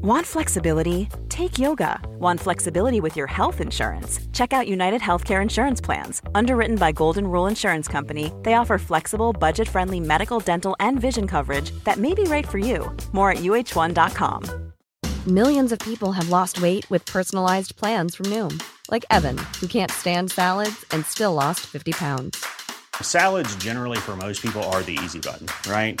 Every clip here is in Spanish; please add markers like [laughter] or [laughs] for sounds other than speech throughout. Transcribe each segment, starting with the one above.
Want flexibility? Take yoga. Want flexibility with your health insurance? Check out United Healthcare Insurance Plans. Underwritten by Golden Rule Insurance Company, they offer flexible, budget friendly medical, dental, and vision coverage that may be right for you. More at uh1.com. Millions of people have lost weight with personalized plans from Noom, like Evan, who can't stand salads and still lost 50 pounds. Salads, generally, for most people, are the easy button, right?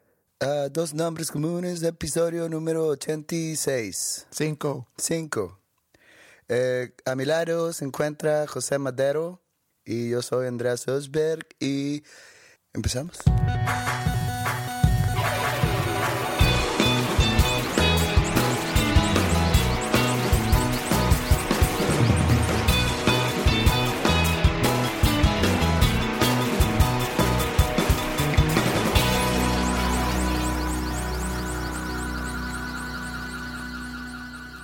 a Dos Nombres Comunes, episodio número 86. Cinco. 5. Eh, a mi lado se encuentra José Madero y yo soy Andrés Osberg y empezamos.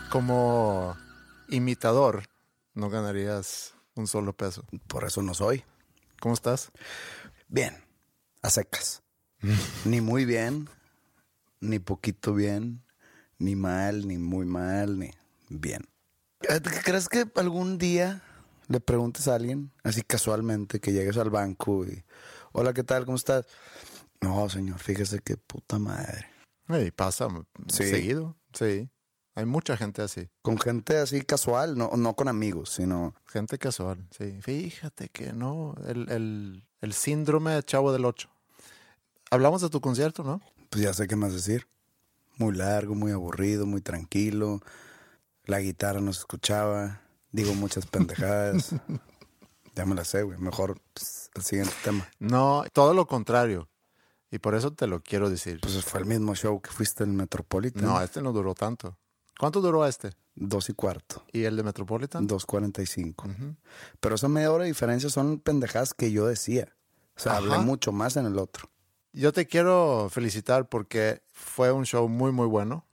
Como imitador, no ganarías un solo peso. Por eso no soy. ¿Cómo estás? Bien, a secas. [laughs] ni muy bien, ni poquito bien, ni mal, ni muy mal, ni bien. Eh, ¿Crees que algún día le preguntes a alguien, así casualmente, que llegues al banco y, hola, ¿qué tal? ¿Cómo estás? No, señor, fíjese qué puta madre. Hey, pasa Sí. seguido. Sí. Hay mucha gente así. Con gente así casual, no, no con amigos, sino... Gente casual, sí. Fíjate que no. El, el, el síndrome de Chavo del Ocho. Hablamos de tu concierto, ¿no? Pues ya sé qué más decir. Muy largo, muy aburrido, muy tranquilo. La guitarra no se escuchaba. Digo muchas pendejadas. [laughs] ya me la sé, güey. Mejor pues, el siguiente tema. No, todo lo contrario. Y por eso te lo quiero decir. Pues fue el mismo show que fuiste en Metropolitan. no, este no duró tanto. ¿Cuánto duró este? Dos y cuarto. ¿Y el de Metropolitan? Dos cuarenta y cinco. Ujú. Pero esa media hora de diferencia son pendejadas que yo decía. O sea, hablé Ajá. mucho más en el otro. Yo te quiero felicitar porque fue un show muy, muy bueno.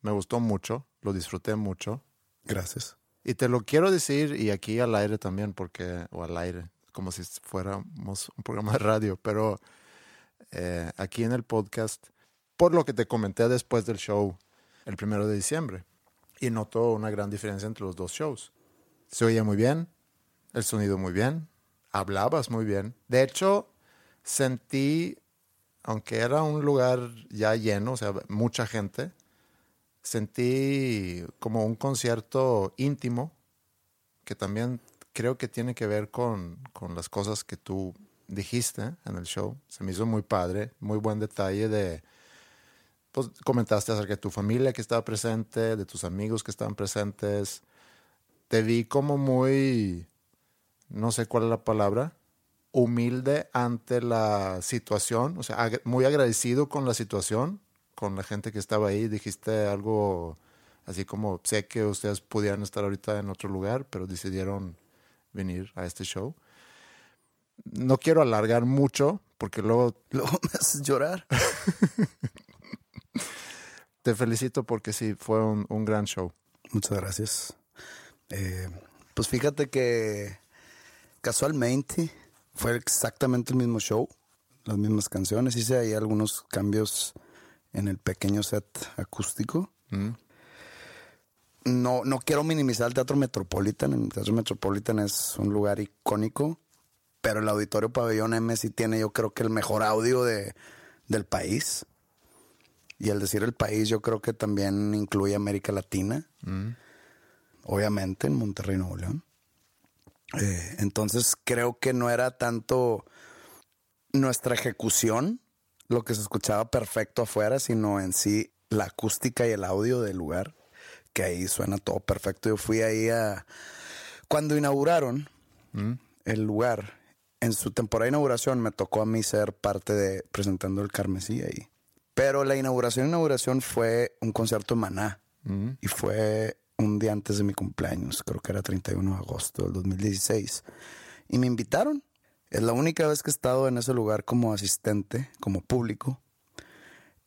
Me gustó mucho, lo disfruté mucho. Gracias. Y te lo quiero decir, y aquí al aire también, porque, o al aire, como si fuéramos un programa de radio, pero eh, aquí en el podcast, por lo que te comenté después del show, el primero de diciembre, y noto una gran diferencia entre los dos shows. Se oía muy bien, el sonido muy bien, hablabas muy bien. De hecho, sentí, aunque era un lugar ya lleno, o sea, mucha gente, sentí como un concierto íntimo que también creo que tiene que ver con, con las cosas que tú dijiste en el show. Se me hizo muy padre, muy buen detalle de, pues comentaste acerca de tu familia que estaba presente, de tus amigos que estaban presentes. Te vi como muy, no sé cuál es la palabra, humilde ante la situación, o sea, ag- muy agradecido con la situación, con la gente que estaba ahí. Dijiste algo así como, sé que ustedes pudieran estar ahorita en otro lugar, pero decidieron venir a este show. No quiero alargar mucho, porque luego [laughs] Luego me haces llorar. [laughs] te felicito porque sí, fue un, un gran show. Muchas gracias. Eh, pues fíjate que casualmente fue exactamente el mismo show, las mismas canciones. Hice ahí algunos cambios en el pequeño set acústico. Mm. No, no quiero minimizar el Teatro Metropolitan. El Teatro Metropolitan es un lugar icónico, pero el Auditorio Pabellón M sí tiene, yo creo que el mejor audio de, del país. Y al decir el país, yo creo que también incluye América Latina obviamente en Monterrey, Nuevo León. Eh, entonces creo que no era tanto nuestra ejecución lo que se escuchaba perfecto afuera, sino en sí la acústica y el audio del lugar, que ahí suena todo perfecto. Yo fui ahí a... Cuando inauguraron el lugar, en su temporada de inauguración me tocó a mí ser parte de presentando el Carmesí ahí. Pero la inauguración, inauguración fue un concierto en Maná. Y fue un día antes de mi cumpleaños, creo que era 31 de agosto del 2016. Y me invitaron. Es la única vez que he estado en ese lugar como asistente, como público.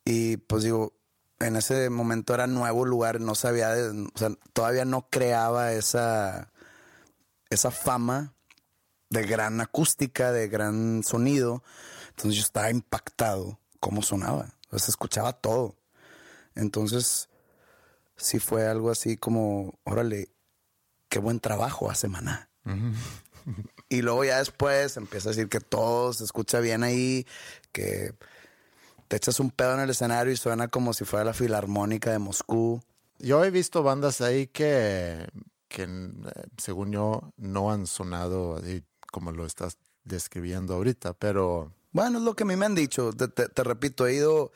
Y pues digo, en ese momento era nuevo lugar, no sabía, o sea, todavía no creaba esa, esa fama de gran acústica, de gran sonido. Entonces yo estaba impactado cómo sonaba. Se escuchaba todo. Entonces, sí fue algo así como, órale, qué buen trabajo hace Maná. y luego ya después empieza a decir que todo se escucha bien ahí, que te echas un pedo en el escenario y suena como si fuera la filarmónica de Moscú. Yo he visto bandas ahí que, que eh, según yo, no han sonado como lo estás describiendo ahorita, pero... Bueno, es lo que a mí me han dicho. Te, repito, he ido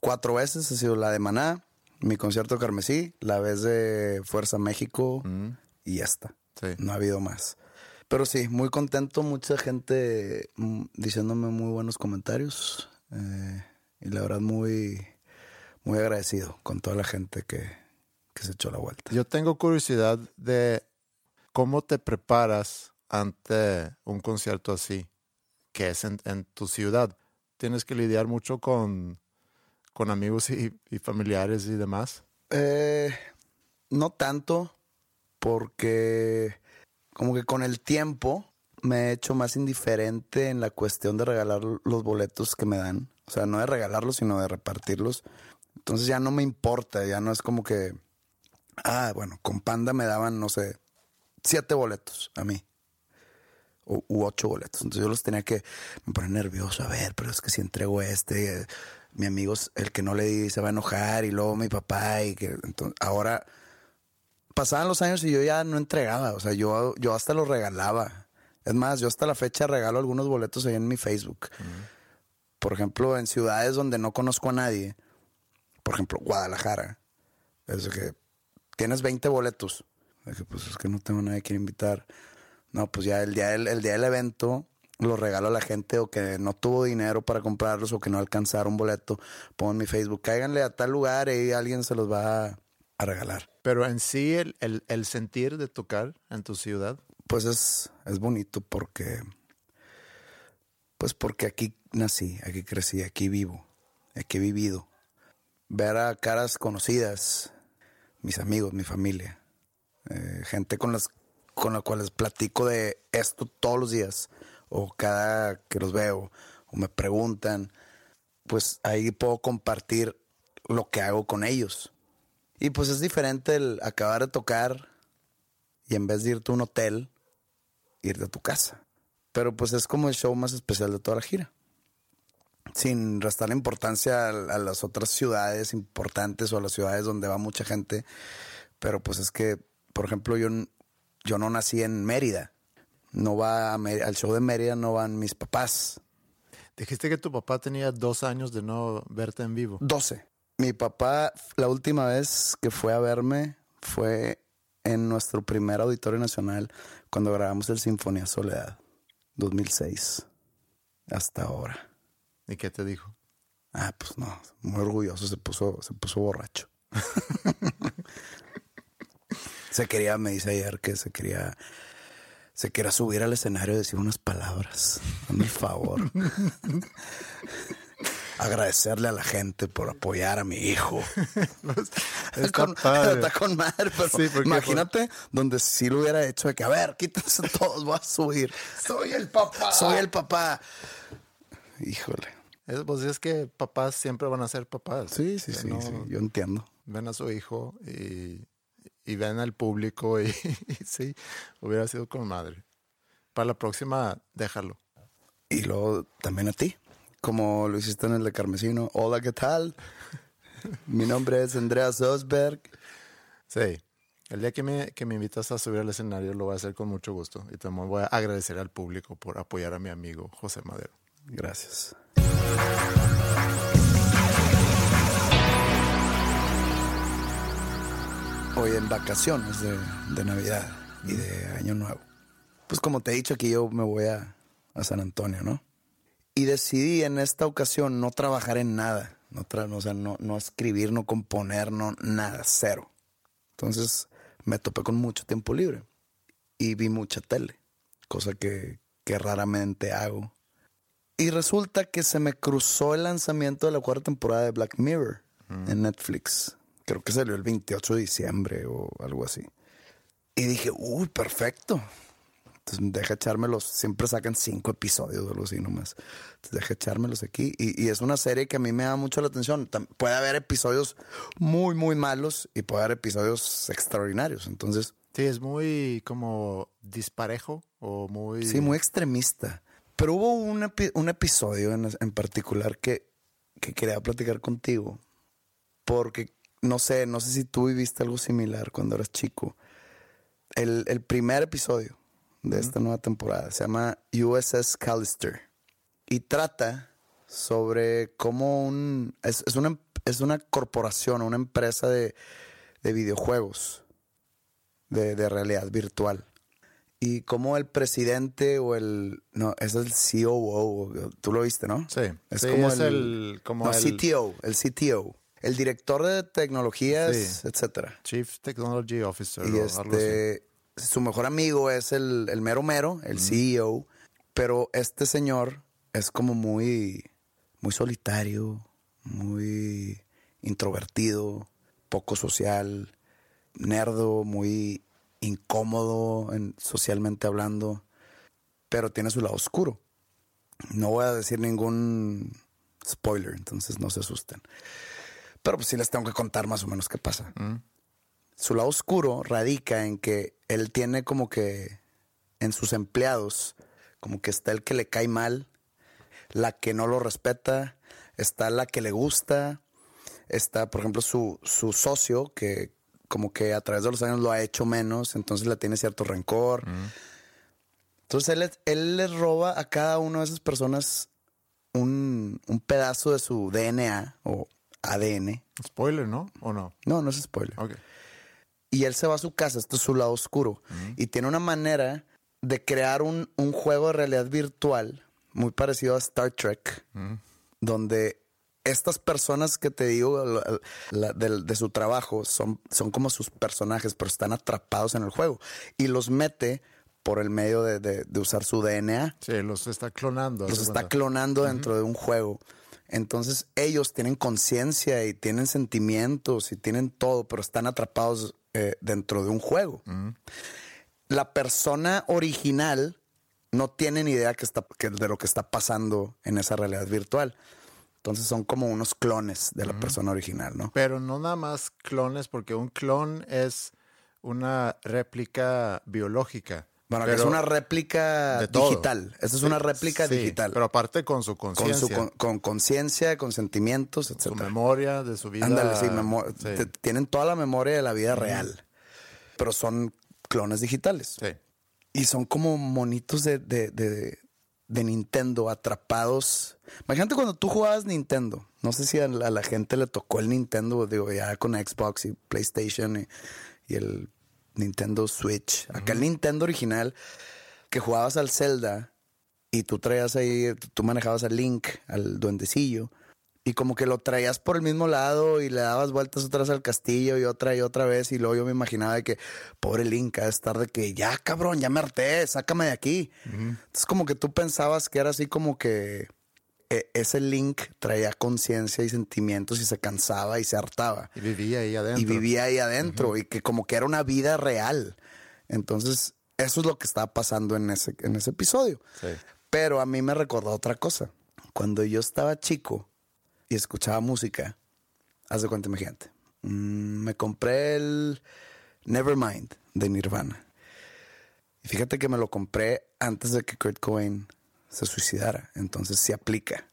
cuatro veces, ha sido la de Maná, mi concierto Carmesí, la vez de Fuerza México mm. y ya está. No ha habido más. Pero sí, muy contento, mucha gente mm, diciéndome muy buenos comentarios. Eh, y la verdad muy, muy agradecido con toda la gente que, que se echó la vuelta. Yo tengo curiosidad de cómo te preparas ante un concierto así, que es en, tu ciudad. Tienes que lidiar mucho con, con amigos y, familiares y demás. Eh, no tanto, porque como que con el tiempo me he hecho más indiferente en la cuestión de regalar los boletos que me dan. O sea, no de regalarlos, sino de repartirlos. Entonces ya no me importa, ya no es como que, ah, bueno, con Panda me daban, no sé, siete boletos a mí. O, u ocho boletos. Entonces yo los tenía que, me poner nervioso, a ver, pero es que si entrego este, mi amigo, el que no le di, se va a enojar, y luego mi papá, y que entonces, ahora pasaban los años y yo ya no entregaba, o sea, yo, yo hasta los regalaba. Es más, yo hasta la fecha regalo algunos boletos ahí en mi Facebook por ejemplo, en ciudades donde no conozco a nadie, por ejemplo, Guadalajara, es que tienes 20 boletos. que, pues es que no tengo a nadie que invitar. No, pues ya el día el día del evento lo regalo a la gente o que no tuvo dinero para comprarlos o que no alcanzaron boleto. Pongo en mi Facebook, cáiganle a tal lugar y alguien se los va a, regalar. Pero en sí, el, el, sentir de tocar en tu ciudad. Pues es, es bonito porque pues porque aquí nací, aquí crecí, aquí vivo, aquí he vivido. Ver a caras conocidas, mis amigos, mi familia, eh, gente con las con la cuales platico de esto todos los días o cada que los veo o me preguntan, pues ahí puedo compartir lo que hago con ellos. Y pues es diferente el acabar de tocar y en vez de irte a un hotel, irte a tu casa. Pero pues es como el show más especial de toda la gira. Sin restar la importancia a, las otras ciudades importantes o a las ciudades donde va mucha gente. Pero pues es que, por ejemplo, yo, yo no nací en Mérida. No va al show de Mérida, no van mis papás. Dijiste que tu papá tenía dos años de no verte en vivo. Doce. Mi papá, la última vez que fue a verme fue en nuestro primer auditorio nacional cuando grabamos el Sinfonía Soledad. 2006 hasta ahora. ¿Y qué te dijo? Ah, pues no, muy orgulloso, se puso, se puso borracho. [laughs] se quería, me dice ayer que se quería, se quería subir al escenario y decir unas palabras. Dame el favor. [laughs] agradecerle a la gente por apoyar a mi hijo. está, con, madre, pero imagínate donde si lo hubiera hecho de que, a ver, quítense todos, voy a subir. Soy el papá. Soy el papá. Híjole. Es, pues es que papás siempre van a ser papás. Sí, sí, sí, yo entiendo. Ven a su hijo y, ven al público y, [laughs] y sí, hubiera sido con madre. Para la próxima, déjalo. Y luego también a ti como lo hiciste en el de Carmesino. Hola, ¿qué tal? [laughs] Mi nombre es Andreas Osberg. Sí. El día que me, que me invitas a subir al escenario lo voy a hacer con mucho gusto. Y también voy a agradecer al público por apoyar a mi amigo José Madero. Gracias. Hoy en vacaciones de, de, Navidad y de Año Nuevo. Pues como te he dicho aquí yo me voy a, a San Antonio, ¿no? Y decidí en esta ocasión no trabajar en nada. No, o sea, no, no escribir, no componer, no nada, cero. Entonces me topé con mucho tiempo libre y vi mucha tele, cosa que, que raramente hago. Y resulta que se me cruzó el lanzamiento de la cuarta temporada de Black Mirror en Netflix. Creo que salió el 28 de diciembre o algo así. Y dije, uy, perfecto. Entonces deja echármelos. Siempre sacan cinco episodios o algo así nomás. Entonces deja echármelos aquí. Y, y es una serie que a mí me da mucho la atención. Tam- Puede haber episodios muy, muy malos y puede haber episodios extraordinarios. Entonces, Sí, es muy como disparejo o muy... Sí, muy extremista. Pero hubo un, epi- un episodio en, en particular que, que quería platicar contigo. Porque no sé, no sé si tú viviste algo similar cuando eras chico. El, el primer episodio de esta nueva temporada se llama USS Callister. Y trata sobre cómo un. Es, es una, es una corporación, una empresa de, de videojuegos de, de realidad virtual. Y como el presidente o el. No, es el COO. Tú lo viste, ¿no? Sí, Es sí, como es el. el- como no, el- CTO. El CTO. El director de tecnologías, Sí. etcétera. Chief Technology Officer Y o algo así. este. Su mejor amigo es el, el mero mero, el CEO. Pero este señor es como muy. Muy solitario. Muy introvertido. Poco social. Nerdo. Muy incómodo en- socialmente hablando, pero tiene su lado oscuro. No voy a decir ningún spoiler, entonces no se asusten. Pero pues sí les tengo que contar más o menos qué pasa. Su lado oscuro radica en que él tiene como que en sus empleados, como que está el que le cae mal, la que no lo respeta, está la que le gusta, está, por ejemplo, su, su socio, que como que a través de los años lo ha hecho menos, entonces le tiene cierto rencor. Entonces él, les- él les roba a cada una de esas personas un, un pedazo de su DNA o ADN. Spoiler, ¿no? ¿O no? No, no es spoiler. Ok. Y él se va a su casa, esto es su lado oscuro. Y tiene una manera de crear un, un juego de realidad virtual muy parecido a Star Trek, donde estas personas que te digo la- la- del- de, su trabajo son, son como sus personajes, pero están atrapados en el juego. Y los mete por el medio de, de- de usar su DNA. Sí, los está clonando. Los está cuenta. clonando dentro de un juego. Entonces ellos tienen conciencia y tienen sentimientos y tienen todo, pero están atrapados eh, dentro de un juego. La persona original no tiene ni idea que está, que- de lo que está pasando en esa realidad virtual. Entonces son como unos clones de la persona original, ¿no? Pero no nada más clones, porque un clon es una réplica biológica. Bueno, que es una réplica digital. Esta es una réplica Sí, digital. Pero aparte con su con su conciencia, con- con conciencia, con sentimientos, su etcétera. memoria de su vida. Ándale, sí, Sí. tienen toda la memoria de la vida real, pero son clones digitales. Sí. Y son como monitos de, de, de- de Nintendo atrapados. Imagínate cuando tú jugabas Nintendo. No sé si a la, a la gente le tocó el Nintendo, digo, ya con Xbox y PlayStation y, y el Nintendo Switch. Acá el Nintendo original, que jugabas al Zelda y tú traías ahí, tú manejabas al Link, al duendecillo. Y como que lo traías por el mismo lado y le dabas vueltas otra vez al castillo y otra y otra vez. Y luego yo me imaginaba de que, pobre Link, de estar de que, ya cabrón, ya me harté, sácame de aquí. Entonces como que tú pensabas que era así como que ese Link traía conciencia y sentimientos y se cansaba y se hartaba. Y vivía ahí adentro. Y vivía ahí adentro y que como que era una vida real. Entonces eso es lo que estaba pasando en ese, en ese episodio. Sí. Pero a mí me recordó otra cosa. Cuando yo estaba chico y escuchaba música, haz de cuenta, imagínate. mm, me compré el Nevermind de Nirvana. Y fíjate que me lo compré antes de que Kurt Cobain se suicidara. Entonces se aplica.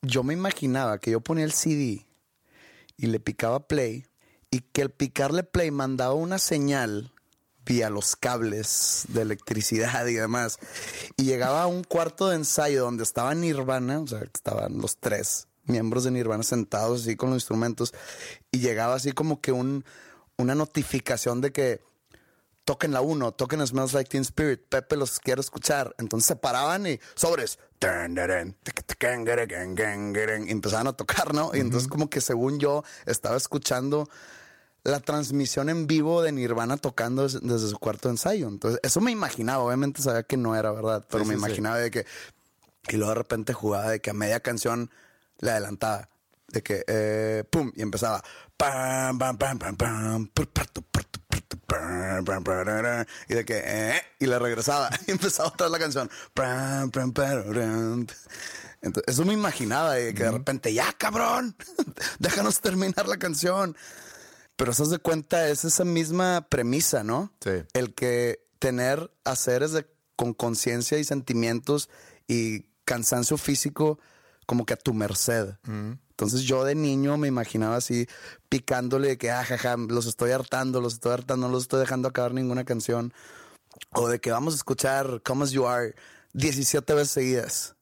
Yo me imaginaba que yo ponía el CD y le picaba play y que al picarle play mandaba una señal vía los cables de electricidad y demás. Y llegaba a un cuarto de ensayo donde estaba Nirvana, o sea, estaban los tres miembros de Nirvana sentados así con los instrumentos y llegaba así como que un, una notificación de que toquen la uno, toquen Smells Like Teen Spirit, Pepe los quiero escuchar. Entonces se paraban y sobres. Y empezaban a tocar, ¿no? Y entonces como que según yo estaba escuchando la transmisión en vivo de Nirvana tocando des- desde su cuarto de ensayo. Entonces, eso me imaginaba. Obviamente sabía que no era verdad, pero Sí, me sí, sí. imaginaba de que. Y luego de repente jugaba de que a media canción le adelantaba. De que, eh, pum, y empezaba. Pam, pam, pam, pam, pam, Y de que, eh, y le regresaba. Y empezaba otra vez la canción. Entonces, eso me imaginaba de que de repente, ya cabrón, déjanos terminar la canción. Pero eso de cuenta, es esa misma premisa, ¿no? Sí. El que tener haceres de, con conciencia y sentimientos y cansancio físico como que a tu merced. Entonces yo de niño me imaginaba así picándole de que, ah, jaja, los estoy hartando, los estoy hartando, no los estoy dejando acabar ninguna canción. O de que vamos a escuchar Come As You Are 17 veces seguidas.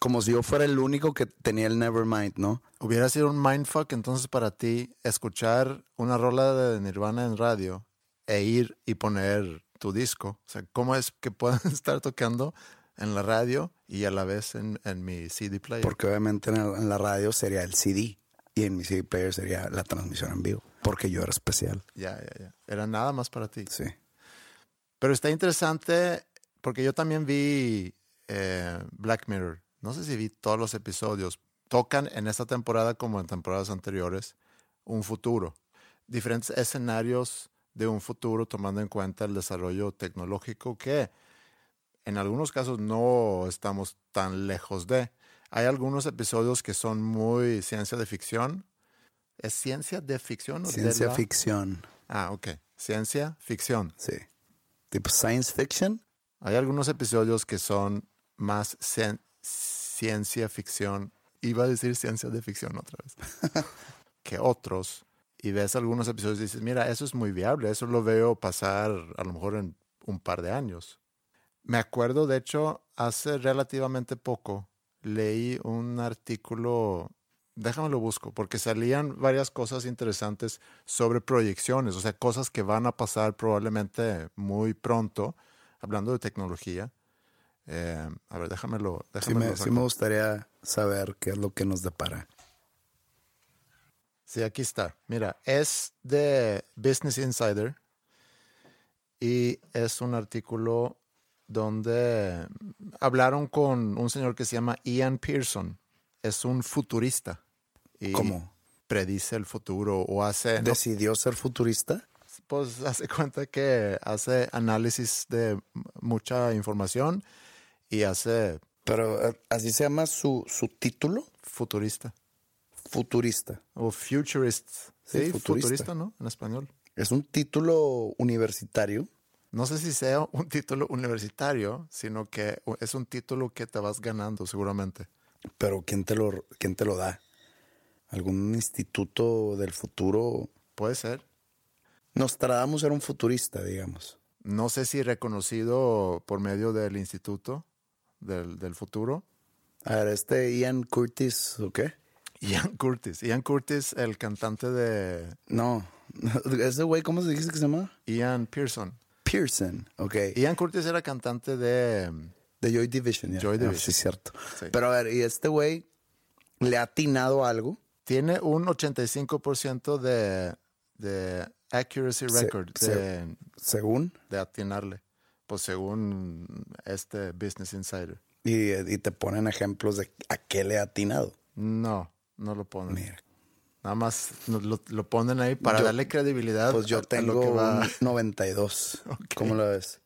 Como si yo fuera el único que tenía el Nevermind, ¿no? Hubiera sido un mindfuck entonces para ti escuchar una rola de Nirvana en radio e ir y poner tu disco. O sea, ¿cómo es que puedan [laughs] estar tocando en la radio y a la vez en, en mi CD player? Porque obviamente en, el- en la radio sería el CD y en mi CD player sería la transmisión en vivo. Porque yo era especial. Ya, ya, ya. Era nada más para ti. Sí. Pero está interesante porque yo también vi eh, Black Mirror. No sé si vi todos los episodios. Tocan en esta temporada como en temporadas anteriores un futuro. Diferentes escenarios de un futuro tomando en cuenta el desarrollo tecnológico que en algunos casos no estamos tan lejos de. Hay algunos episodios que son muy ciencia de ficción. ¿Es ciencia de ficción? o de Ciencia la- ficción. Ah, ok. Ciencia ficción. Sí. Tipo science fiction. Hay algunos episodios que son más cien- ciencia ficción. Iba a decir ciencia de ficción otra vez. [laughs] que otros. Y ves algunos episodios y dices, mira, eso es muy viable. Eso lo veo pasar a lo mejor en un par de años. Me acuerdo, de hecho, hace relativamente poco leí un artículo, déjame lo busco, porque salían varias cosas interesantes sobre proyecciones, o sea, cosas que van a pasar probablemente muy pronto, hablando de tecnología. Eh, a ver, déjamelo. Sí me, sí me gustaría saber qué es lo que nos depara. Sí, aquí está. Mira, es de Business Insider y es un artículo donde hablaron con un señor que se llama Ian Pearson. Es un futurista. Y ¿Cómo? Predice el futuro o hace, no, ¿Decidió ser futurista? pues [laughs] hace cuenta que hace análisis de mucha información y hace Pero eh, así se llama su, su título, futurista futurista. o futurist. Sí, Sí, futurista. futurista, ¿no? En español. Es un título universitario. No sé si sea un título universitario, sino que es un título que te vas ganando seguramente. Pero ¿quién te lo, quién te lo da? ¿Algún instituto del futuro? Puede ser. Nostradamus era un futurista, digamos. No sé si reconocido por medio del Instituto del, del Futuro. A ver, este Ian Curtis, ¿o qué? Ian Curtis. Ian Curtis, el cantante de No, [laughs] ese güey, ¿cómo se dice que se llama? Ian Pearson. Pearson, ok. Ian Curtis era cantante de... De Joy Division, ya. Joy Ah, Division. sí, cierto. Sí. Pero a ver, ¿y este güey le ha atinado algo? Tiene un 85% de, de accuracy record, se- de, Según. de atinarle. Pues según este Business Insider. Y, y te ponen ejemplos de a qué le ha atinado. No, no lo ponen. Mira. Nada más lo, ponen ahí para Yo- darle credibilidad. Pues yo a tengo lo que va. un 92. [laughs] ¿Cómo lo ves?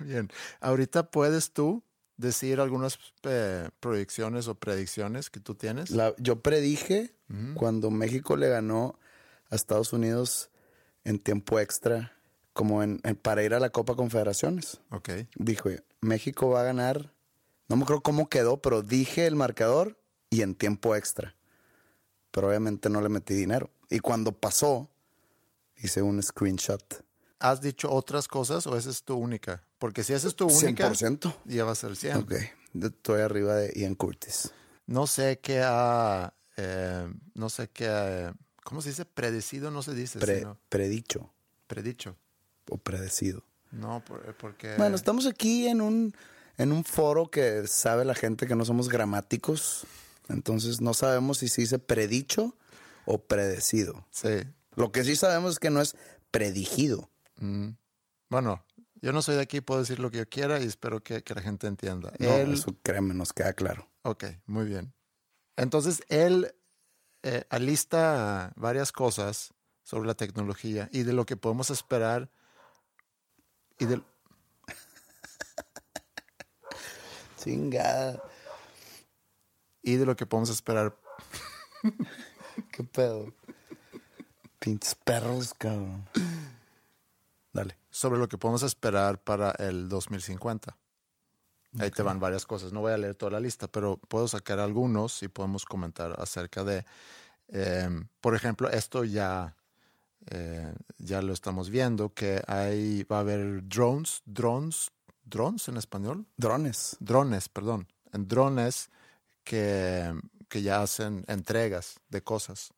Bien. Ahorita puedes tú decir algunas eh, proyecciones o predicciones que tú tienes. La- yo predije cuando México le ganó a Estados Unidos en tiempo extra, como en, en- para ir a la Copa Confederaciones. Ok. Dijo, México va a ganar. No me acuerdo cómo quedó, pero dije el marcador y en tiempo extra. Pero obviamente no le metí dinero. Y cuando pasó, hice un screenshot. ¿Has dicho otras cosas o esa es tu única? Porque si esa es tu única, 100%. ya va a ser 100. Ok, estoy arriba de Ian Curtis. No sé qué ha, eh, no sé qué, ha- ¿cómo se dice? Predecido no se dice, Pre- sino predicho predicho. o predecido. No, por- porque... Bueno, estamos aquí en un, en un foro que sabe la gente que no somos gramáticos. Entonces no sabemos si se dice predicho o predecido. Sí, Lo que sí sabemos es que no es predigido. Bueno, yo no soy de aquí, puedo decir lo que yo quiera y espero que, que la gente entienda. No, Él- eso créeme, nos queda claro. Ok, muy bien. Entonces, él eh, alista varias cosas sobre la tecnología y de lo que podemos esperar y de, [laughs] Chingada. Y de lo que podemos esperar. [laughs] ¿Qué pedo? Pinches perros, cabrón. Dale. sobre lo que podemos esperar para el 2050. Ahí te van varias cosas. No voy a leer toda la lista, pero puedo sacar algunos y podemos comentar acerca de, eh, por ejemplo, esto ya, eh, ya lo estamos viendo, que hay, va a haber drones, drones, drones en español, Drones. drones, perdón, en drones que, que ya hacen entregas de cosas.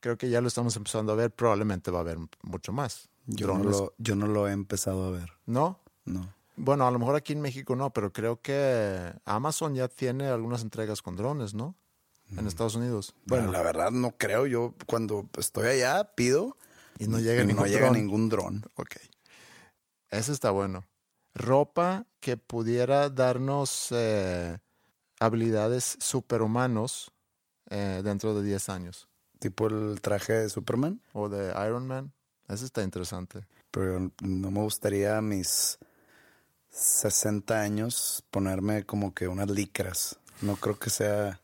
Creo que ya lo estamos empezando a ver, probablemente va a haber mucho más. Yo no, lo, yo no lo he empezado a ver. ¿No? No. Bueno, a lo mejor aquí en México no, pero creo que Amazon ya tiene algunas entregas con drones, ¿no? En Estados Unidos. Bueno, la verdad no creo. Yo cuando estoy allá pido y no llega y ningún no llega dron. ningún dron. Ok. Ese está bueno. Ropa que pudiera darnos eh, habilidades superhumanos eh, dentro de 10 años. Tipo el traje de Superman. O de Iron Man. Ese está interesante. Pero no me gustaría a mis 60 años ponerme como que unas licras. No creo que sea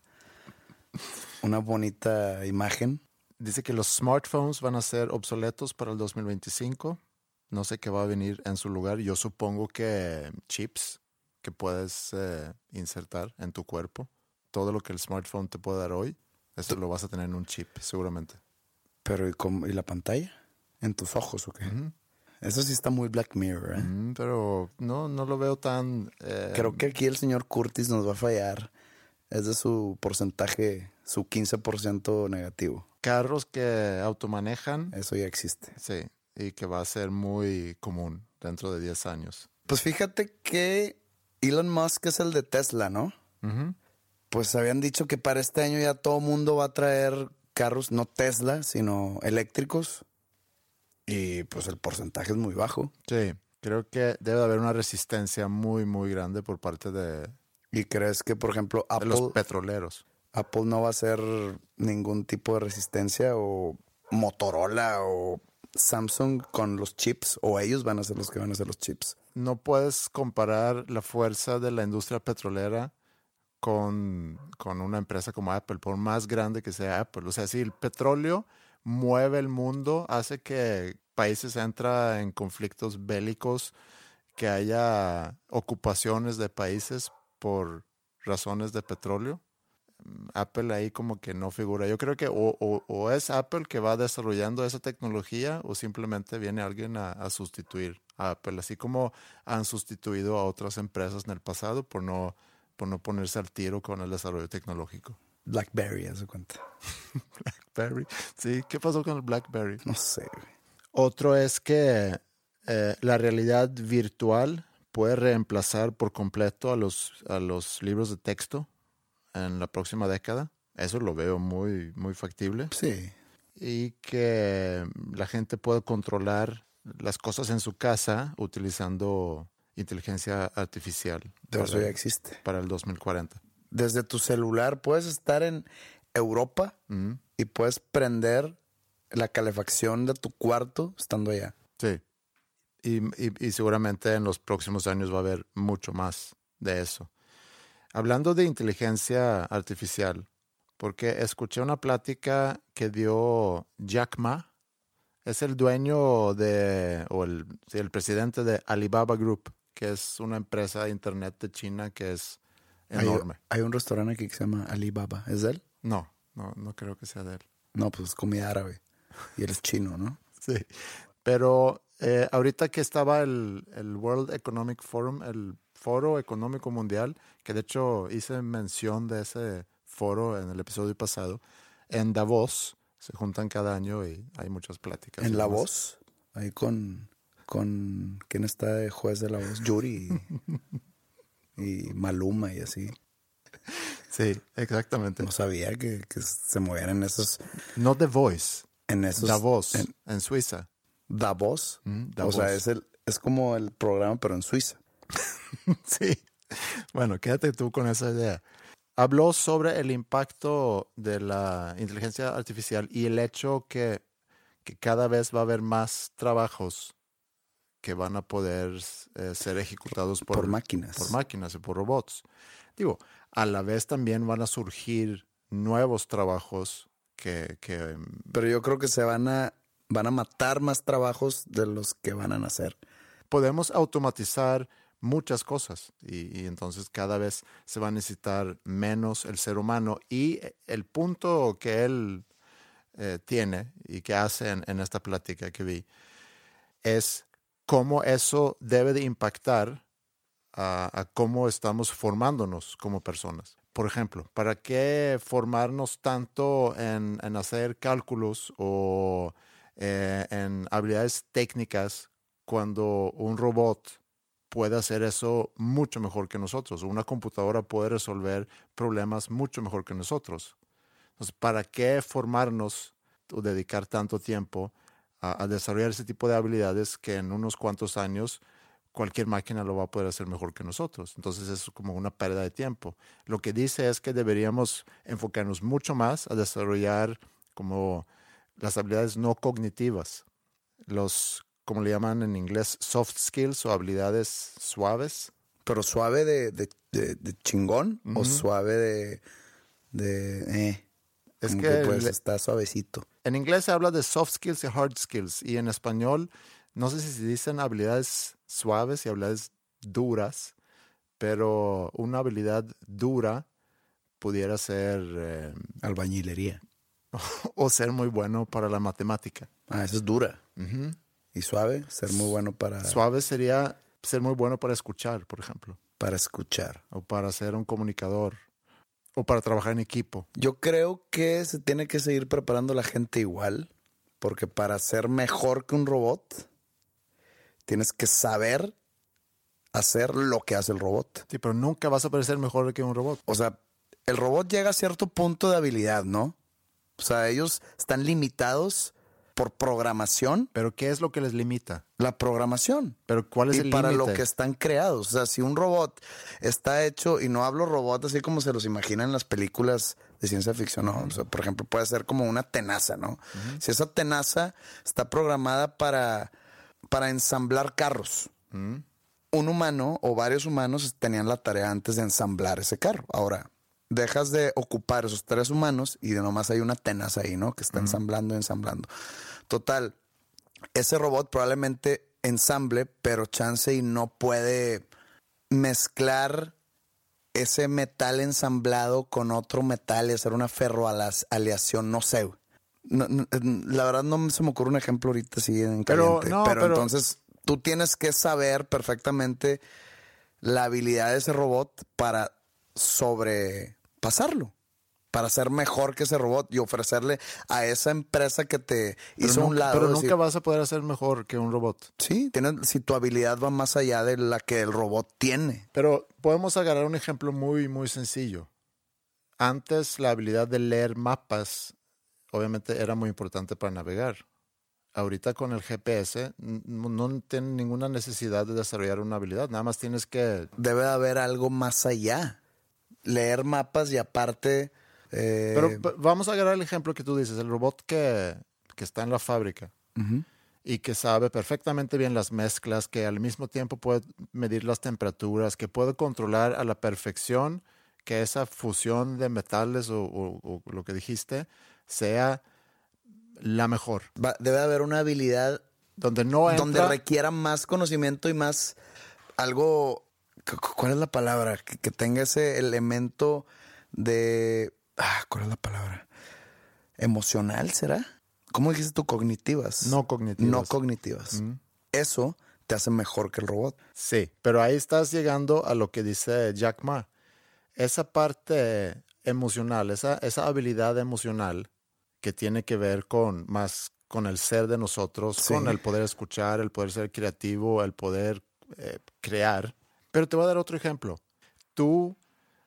una bonita imagen. Dice que los smartphones van a ser obsoletos para el 2025. No sé qué va a venir en su lugar. Yo supongo que chips que puedes eh, insertar en tu cuerpo. Todo lo que el smartphone te puede dar hoy, eso lo vas a tener en un chip, seguramente. Pero ¿y, cómo- y la pantalla? ¿En tus ojos o qué? Eso sí está muy Black Mirror, ¿eh? Mm, pero no, no lo veo tan... eh, Creo que aquí el señor Curtis nos va a fallar. Es de su porcentaje, su 15% negativo. Carros que automanejan, Eso ya existe. sí, y que va a ser muy común dentro de 10 años. Pues fíjate que Elon Musk es el de Tesla, ¿no? Pues habían dicho que para este año ya todo mundo va a traer carros, no Tesla, sino eléctricos. Y pues el porcentaje es muy bajo. Sí, creo que debe de haber una resistencia muy, muy grande por parte de, de ¿Y crees que, por ejemplo, Apple, los petroleros. Apple no va a hacer ningún tipo de resistencia o Motorola o Samsung con los chips o ellos van a ser los que van a hacer los chips? No puedes comparar la fuerza de la industria petrolera con, con una empresa como Apple, por más grande que sea Apple. O sea, si el petróleo mueve el mundo, hace que países entran en conflictos bélicos, que haya ocupaciones de países por razones de petróleo. Apple ahí como que no figura. Yo creo que o, es Apple que va desarrollando esa tecnología o simplemente viene alguien a sustituir a Apple, así como han sustituido a otras empresas en el pasado por no, por no ponerse al tiro con el desarrollo tecnológico. BlackBerry, haz de cuenta. [laughs] BlackBerry. Sí, ¿qué pasó con el BlackBerry? No sé. Otro es que eh, la realidad virtual puede reemplazar por completo a los, a los libros de texto en la próxima década. Eso lo veo muy, muy factible. Sí. Y que la gente puede controlar las cosas en su casa utilizando inteligencia artificial Pero eso ya existe. para el 2040. Desde tu celular puedes estar en Europa y puedes prender la calefacción de tu cuarto estando allá. Sí. Y, y- y seguramente en los próximos años va a haber mucho más de eso. Hablando de inteligencia artificial, porque escuché una plática que dio Jack Ma, es el dueño de, o el, el presidente de Alibaba Group, que es una empresa de internet de China que es enorme. Hay, un restaurante aquí que se llama Alibaba. ¿Es de él? No, no, no creo que sea de él. No, pues es comida árabe. Y él es chino, ¿no? [laughs] Sí, pero eh, ahorita que estaba el, el World Economic Forum, el Foro Económico Mundial, que de hecho hice mención de ese foro en el episodio pasado, en Davos, se juntan cada año y hay muchas pláticas. En La demás. Voz. Ahí con, con... ¿Quién está de juez de La Voz? Yuri y, y Maluma y así. Sí, exactamente. No sabía que, que se movían en esos... No The Voice, en esos... Davos, en en Suiza. Davos. Mm, O sea, es, el, es como el programa, pero en Suiza. [laughs] Sí. Bueno, quédate tú con esa idea. Habló sobre el impacto de la inteligencia artificial y el hecho que, que cada vez va a haber más trabajos que van a poder eh, ser ejecutados por, Por máquinas. por máquinas y por robots. Digo, a la vez también van a surgir nuevos trabajos que, que Pero yo creo que se van a, van a matar más trabajos de los que van a nacer. podemos automatizar muchas cosas y, entonces cada vez se va a necesitar menos el ser humano y el punto que él eh, tiene y que hace en, esta plática que vi es cómo eso debe de impactar a, cómo estamos formándonos como personas. Por ejemplo, ¿para qué formarnos tanto en, en hacer cálculos o eh, en habilidades técnicas cuando un robot puede hacer eso mucho mejor que nosotros? Una computadora puede resolver problemas mucho mejor que nosotros. Entonces, ¿para qué formarnos o dedicar tanto tiempo a, desarrollar ese tipo de habilidades que en unos cuantos años cualquier máquina lo va a poder hacer mejor que nosotros. Entonces es como una pérdida de tiempo. Lo que dice es que deberíamos enfocarnos mucho más a desarrollar como las habilidades no cognitivas, los, como le llaman en inglés, soft skills o habilidades suaves. Pero suave de, de, de- de chingón o suave de... de eh, Es que pues está suavecito. En inglés se habla de soft skills y hard skills y en español no sé si se dicen habilidades suaves y habilidades duras, pero una habilidad dura pudiera ser eh, Albañilería. [laughs] o ser muy bueno para la matemática. Ah, esa es dura. Y suave, ser muy bueno para, Suave sería ser muy bueno para escuchar, por ejemplo, para escuchar. o para ser un comunicador, o para trabajar en equipo. Yo creo que se tiene que seguir preparando la gente igual, porque para ser mejor que un robot, tienes que saber hacer lo que hace el robot. Sí, pero nunca vas a parecer mejor que un robot. O sea, el robot llega a cierto punto de habilidad, ¿no? O sea, ellos están limitados por programación, Pero ¿qué es lo que les limita? la programación. Pero ¿cuál es y el para lo que están creados. O sea, si un robot está hecho, y no hablo robot así como se los imaginan en las películas de ciencia ficción, no. O sea, por ejemplo, puede ser como una tenaza, ¿no? Si esa tenaza está programada para, para ensamblar carros, un humano o varios humanos tenían la tarea antes de ensamblar ese carro. Ahora, dejas de ocupar esos tres humanos y de nomás hay una tenaza ahí, ¿no? Que está ensamblando y ensamblando. Total, ese robot probablemente ensamble, pero chance y no puede mezclar ese metal ensamblado con otro metal y hacer una ferroaleación, no sé. No, no, la verdad no se me ocurre un ejemplo ahorita así en Pero, caliente. no, pero, pero- entonces tú tienes que saber perfectamente la habilidad de ese robot para sobrepasarlo. Para ser mejor que ese robot y ofrecerle a esa empresa que te Pero hizo un lado. Pero decir, nunca vas a poder hacer mejor que un robot. Sí, tienes, si tu habilidad va más allá de la que el robot tiene. Pero podemos agarrar un ejemplo muy, muy sencillo. Antes la habilidad de leer mapas obviamente era muy importante para navegar. Ahorita con el GPS no tienes ninguna necesidad de desarrollar una habilidad, nada más tienes que... Debe de haber algo más allá. Leer mapas y aparte... eh, Pero p- vamos a agarrar el ejemplo que tú dices, el robot que, que está en la fábrica y que sabe perfectamente bien las mezclas, que al mismo tiempo puede medir las temperaturas, que puede controlar a la perfección que esa fusión de metales o, o- o lo que dijiste sea la mejor. va- debe de haber una habilidad Donde no entra... donde requiera más conocimiento y más algo... cu- cu- ¿Cuál es la palabra? Que, que tenga ese elemento de... Ah, ¿Cuál es la palabra? ¿Emocional será? ¿Cómo dijiste tú? Cognitivas. No cognitivas. No cognitivas. Eso te hace mejor que el robot. Sí, pero ahí estás llegando a lo que dice Jack Ma. Esa parte emocional, esa, esa habilidad emocional que tiene que ver con más con el ser de nosotros, Sí. con el poder escuchar, el poder ser creativo, el poder eh, crear. Pero te voy a dar otro ejemplo. Tú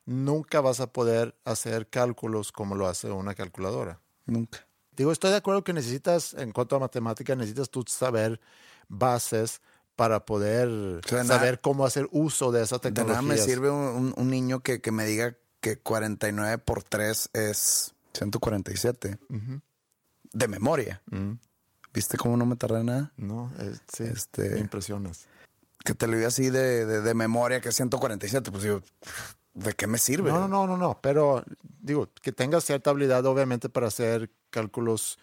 nunca vas a poder hacer cálculos como lo hace una calculadora. Nunca. Digo, estoy de acuerdo que necesitas, en cuanto a matemática, necesitas tú saber bases para poder sea, de saber nada- cómo hacer uso de esa De tecnología. nada me sirve un, niño que, que me diga que 49 por 3 es 147 de memoria. ¿Viste cómo no me tardé nada? No, Eh, sí, Este- me impresionas. Que te lo diga así de, de- de memoria que es 147. Pues digo, ¿de qué me sirve? No, no, no, no, pero digo, que tengas cierta habilidad obviamente para hacer cálculos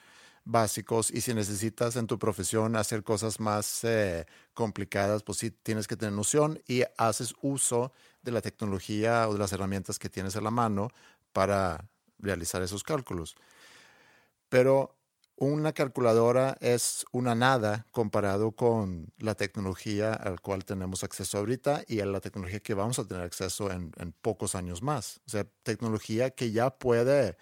básicos y si necesitas en tu profesión hacer cosas más eh, complicadas, pues sí tienes que tener noción y haces uso de la tecnología o de las herramientas que tienes a la mano para realizar esos cálculos. Pero una calculadora es una nada comparado con la tecnología al cual tenemos acceso ahorita y a la tecnología que vamos a tener acceso en, en pocos años más. O sea, tecnología que ya puede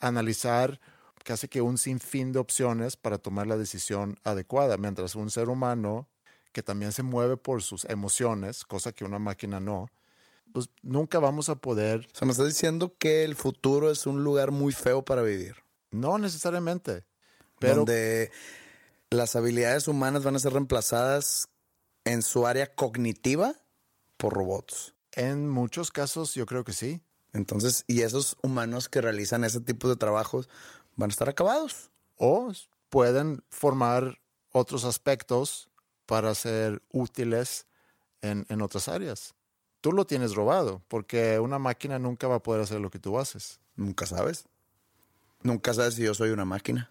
analizar casi que un sinfín de opciones para tomar la decisión adecuada, mientras un ser humano que también se mueve por sus emociones, cosa que una máquina no, pues nunca vamos a poder, O sea, me estás diciendo que el futuro es un lugar muy feo para vivir. no necesariamente, pero donde las habilidades humanas van a ser reemplazadas en su área cognitiva por robots. en muchos casos yo creo que sí. Entonces, y esos humanos que realizan ese tipo de trabajos van a estar acabados. o pueden formar otros aspectos para ser útiles en, en otras áreas. Tú lo tienes robado, porque una máquina nunca va a poder hacer lo que tú haces. Nunca sabes. Nunca sabes si yo soy una máquina.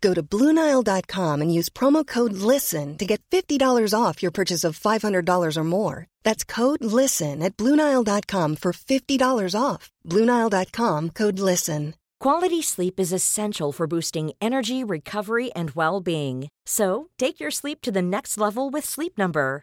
Go to BlueNile.com and use promo code LISTEN to get $50 off your purchase of $500 or more. That's code LISTEN at BlueNile.com for $50 off. BlueNile.com code LISTEN. Quality sleep is essential for boosting energy, recovery, and well being. So, take your sleep to the next level with Sleep Number.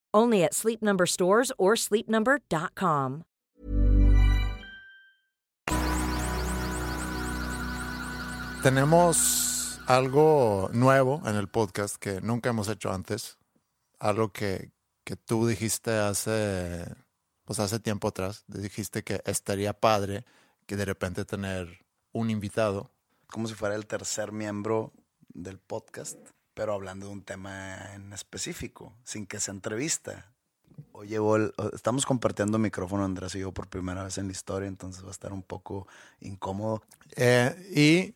Only at Sleep Number stores or sleepnumber.com. Tenemos algo nuevo en el podcast que nunca hemos hecho antes. Algo que, que tú dijiste hace, pues hace tiempo atrás. Dijiste que estaría padre que de repente tener un invitado. Como si fuera el tercer miembro del podcast, pero hablando de un tema en específico, sin que se entrevista. Hoy llevo el- estamos compartiendo micrófono Andrés y yo por primera vez en la historia, entonces va a estar un poco incómodo. Eh, y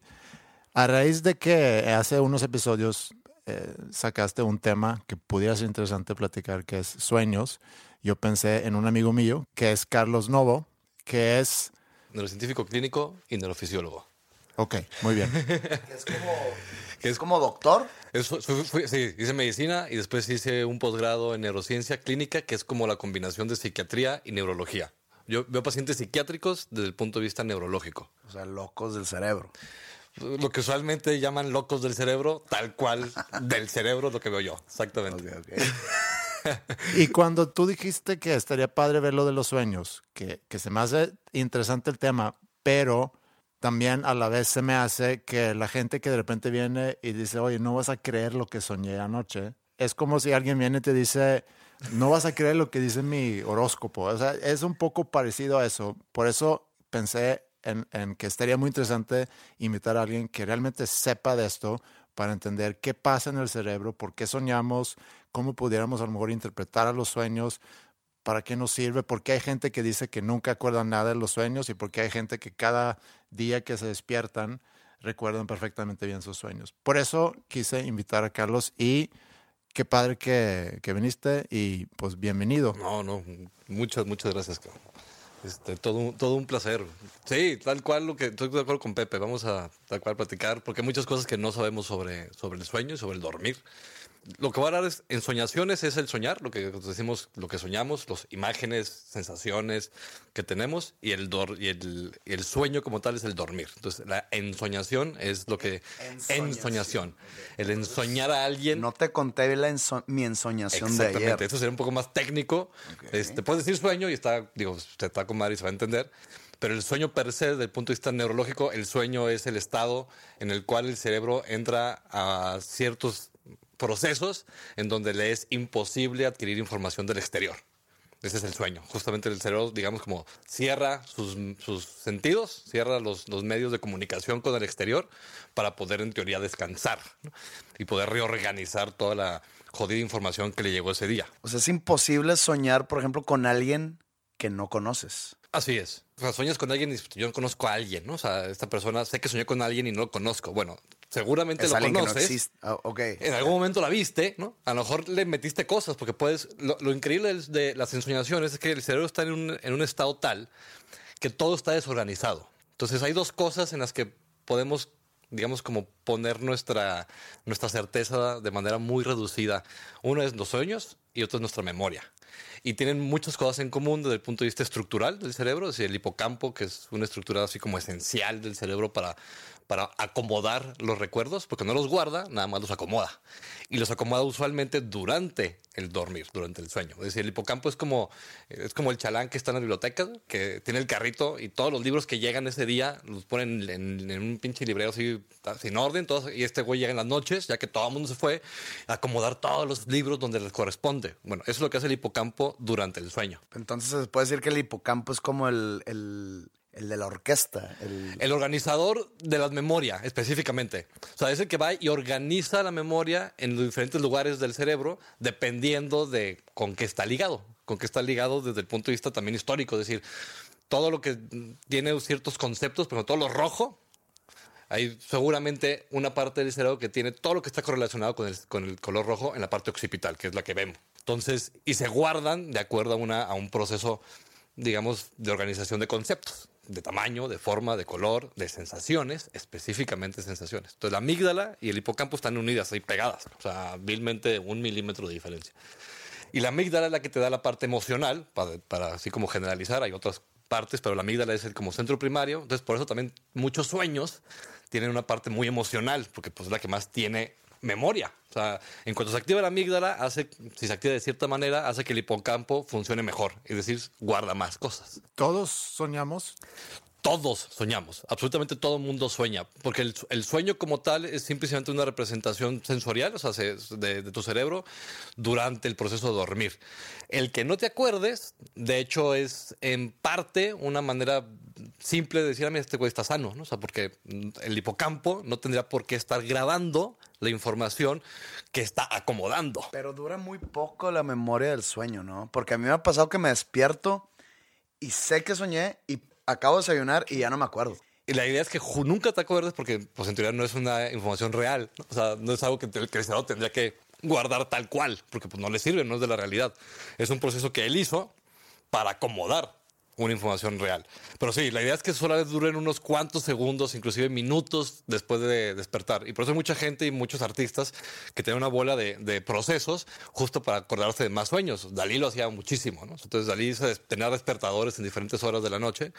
a raíz de que hace unos episodios eh, sacaste un tema que pudiera ser interesante platicar, que es sueños, yo pensé en un amigo mío, que es Carlos Novo, que es... Neurocientífico clínico y neurofisiólogo. Ok, muy bien. [laughs] Es como, Que es- como doctor. Es- fui- fui- fui- sí, hice medicina y después hice un posgrado en neurociencia clínica, que es como la combinación de psiquiatría y neurología. Yo veo pacientes psiquiátricos desde el punto de vista neurológico. O sea, locos del cerebro. Lo que usualmente llaman locos del cerebro, tal cual [laughs] del cerebro, lo que veo yo. Exactamente. [laughs] Y cuando tú dijiste que estaría padre ver lo de los sueños, que, que se me hace interesante el tema, pero también a la vez se me hace que la gente que de repente viene y dice, oye, no vas a creer lo que soñé anoche, es como si alguien viene y te dice, no vas a creer lo que dice mi horóscopo. O sea, es un poco parecido a eso. Por eso pensé en, en que estaría muy interesante invitar a alguien que realmente sepa de esto para entender qué pasa en el cerebro, por qué soñamos, cómo pudiéramos a lo mejor interpretar a los sueños, para qué nos sirve, por qué hay gente que dice que nunca acuerdan nada de los sueños y por qué hay gente que cada día que se despiertan recuerdan perfectamente bien sus sueños. Por eso quise invitar a Carlos y qué padre que, que viniste y pues bienvenido. No, no, muchas, muchas gracias. Este, todo, todo un placer. Sí, tal cual lo que estoy de acuerdo con Pepe. Vamos a tal cual platicar, porque hay muchas cosas que no sabemos sobre, sobre el sueño y sobre el dormir. Lo que voy a hablar es, en soñaciones es el soñar, lo que decimos, lo que soñamos, las imágenes, sensaciones que tenemos, y el, dor- y el, y el sueño como tal es el dormir. Entonces, la ensoñación es lo que... Ensoñación. El ensoñar a alguien... No te conté la enso- mi ensoñación de Exactamente, ayer. eso sería un poco más técnico. Este, puedes decir sueño y está, digo, usted está con Mari y se va a entender. Pero el sueño per se, desde el punto de vista neurológico, el sueño es el estado en el cual el cerebro entra a ciertos procesos en donde le es imposible adquirir información del exterior. Ese es el sueño. Justamente el cerebro, digamos, como cierra sus, sus sentidos, cierra los, los medios de comunicación con el exterior para poder, en teoría, descansar ¿no? y poder reorganizar toda la jodida información que le llegó ese día. O sea, es imposible soñar, por ejemplo, con alguien que no conoces. Así es. O sea, sueñas con alguien y yo no conozco a alguien, ¿no? O sea, esta persona, sé que soñé con alguien y no lo conozco. Bueno, seguramente Es lo no conoces. Ah, ok. En algún momento la viste, ¿no? A lo mejor le metiste cosas, porque puedes. Lo, lo increíble de las ensoñaciones es que el cerebro está en un, en un estado tal que todo está desorganizado. Entonces hay dos cosas en las que podemos, digamos, como poner nuestra, nuestra certeza de manera muy reducida. Uno es los sueños y otro es nuestra memoria. Y tienen muchas cosas en común desde el punto de vista estructural del cerebro, es decir, el hipocampo, que es una estructura así como esencial del cerebro para, para acomodar los recuerdos, porque no los guarda, nada más los acomoda. Y los acomoda usualmente durante el dormir, durante el sueño. Es decir, el hipocampo es como, es como el chalán que está en la biblioteca, que tiene el carrito y todos los libros que llegan ese día los ponen en, un pinche librero así, sin orden, y este güey llega en las noches, ya que todo el mundo se fue, a acomodar todos los libros donde les corresponde. Bueno, eso es lo que hace el hipocampo durante el sueño. Entonces se puede decir que el hipocampo es como el, el, el de la orquesta. El, El organizador de la memoria, específicamente. O sea, es el que va y organiza la memoria en los diferentes lugares del cerebro, dependiendo de con qué está ligado. Con qué está ligado desde el punto de vista también histórico. Es decir, todo lo que tiene ciertos conceptos, pero todo lo rojo, hay seguramente una parte del cerebro que tiene todo lo que está correlacionado con el, con el color rojo en la parte occipital, que es la que vemos. Entonces, y se guardan de acuerdo a, una, a un proceso, digamos, de organización de conceptos, de tamaño, de forma, de color, de sensaciones, específicamente sensaciones. Entonces, la amígdala y el hipocampo están unidas ahí pegadas, o sea, vilmente un milímetro de diferencia. Y la amígdala es la que te da la parte emocional, para, así como generalizar, hay otras partes, pero la amígdala es el como centro primario, entonces por eso también muchos sueños tienen una parte muy emocional, porque pues es la que más tiene memoria. O sea, en cuanto se activa la amígdala, hace, si se activa de cierta manera, hace que el hipocampo funcione mejor, es decir, guarda más cosas. Todos soñamos. Todos soñamos, absolutamente todo el mundo sueña, porque el, el sueño como tal es simplemente una representación sensorial, o sea, se- de, de tu cerebro durante el proceso de dormir. El que no te acuerdes, de hecho, es en parte una manera simple de decir, a mí este güey está sano, ¿no? O sea, porque el hipocampo no tendría por qué estar grabando la información que está acomodando. Pero dura muy poco la memoria del sueño, ¿no? Porque a mí me ha pasado que me despierto y sé que soñé y acabo de desayunar y ya no me acuerdo. Y la idea es que nunca te acuerdes porque, pues, en teoría no es una información real. ¿no? O sea, no es algo que el cerebro tendría que guardar tal cual, porque pues no le sirve, no es de la realidad. Es un proceso que él hizo para acomodar una información real. Pero sí, la idea es que solo duren unos cuantos segundos, inclusive minutos después de despertar. Y por eso hay mucha gente y muchos artistas que tienen una bola de, procesos justo para acordarse de más sueños. Dalí lo hacía muchísimo, ¿no? Entonces Dalí tenía despertadores en diferentes horas de la noche,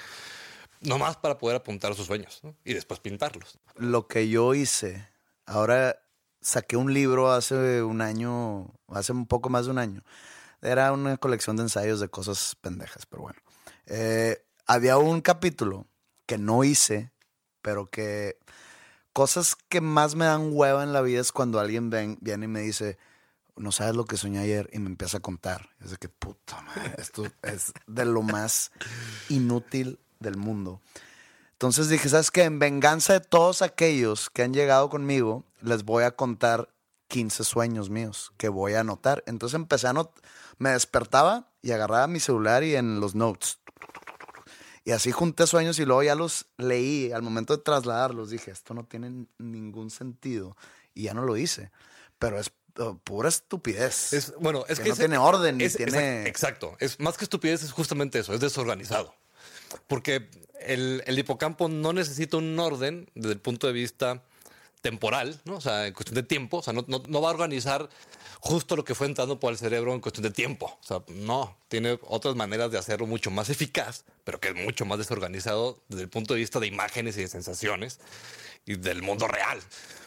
nomás para poder apuntar sus sueños y después pintarlos. Lo que yo hice, ahora saqué un libro hace un año, hace un poco más de un año. Era una colección de ensayos de cosas pendejas, pero bueno. Eh, había un capítulo que no hice, pero que cosas que más me dan hueva en la vida es cuando alguien viene y me dice, no sabes lo que soñé ayer y me empieza a contar. Es de que puta madre, esto es de lo más inútil del mundo. Entonces dije, ¿sabes qué? En venganza de todos aquellos que han llegado conmigo, les voy a contar 15 sueños míos que voy a anotar. Entonces empecé a anotar, me despertaba y agarraba mi celular y en los notes. Y así junté sueños y luego ya los leí. Al momento de trasladarlos dije, esto no tiene ningún sentido. Y ya no lo hice. Pero es uh, pura estupidez. Es, bueno, es Que que, no tiene orden, ni es- tiene- exact- Exacto. Es más que estupidez, es justamente eso, es desorganizado. Porque el, el hipocampo no necesita un orden desde el punto de vista temporal, ¿no? O sea, en cuestión de tiempo. O sea, no, va a organizar justo lo que fue entrando por el cerebro en cuestión de tiempo. O sea, no. Tiene otras maneras de hacerlo mucho más eficaz, pero que es mucho más desorganizado desde el punto de vista de imágenes y de sensaciones y del mundo real.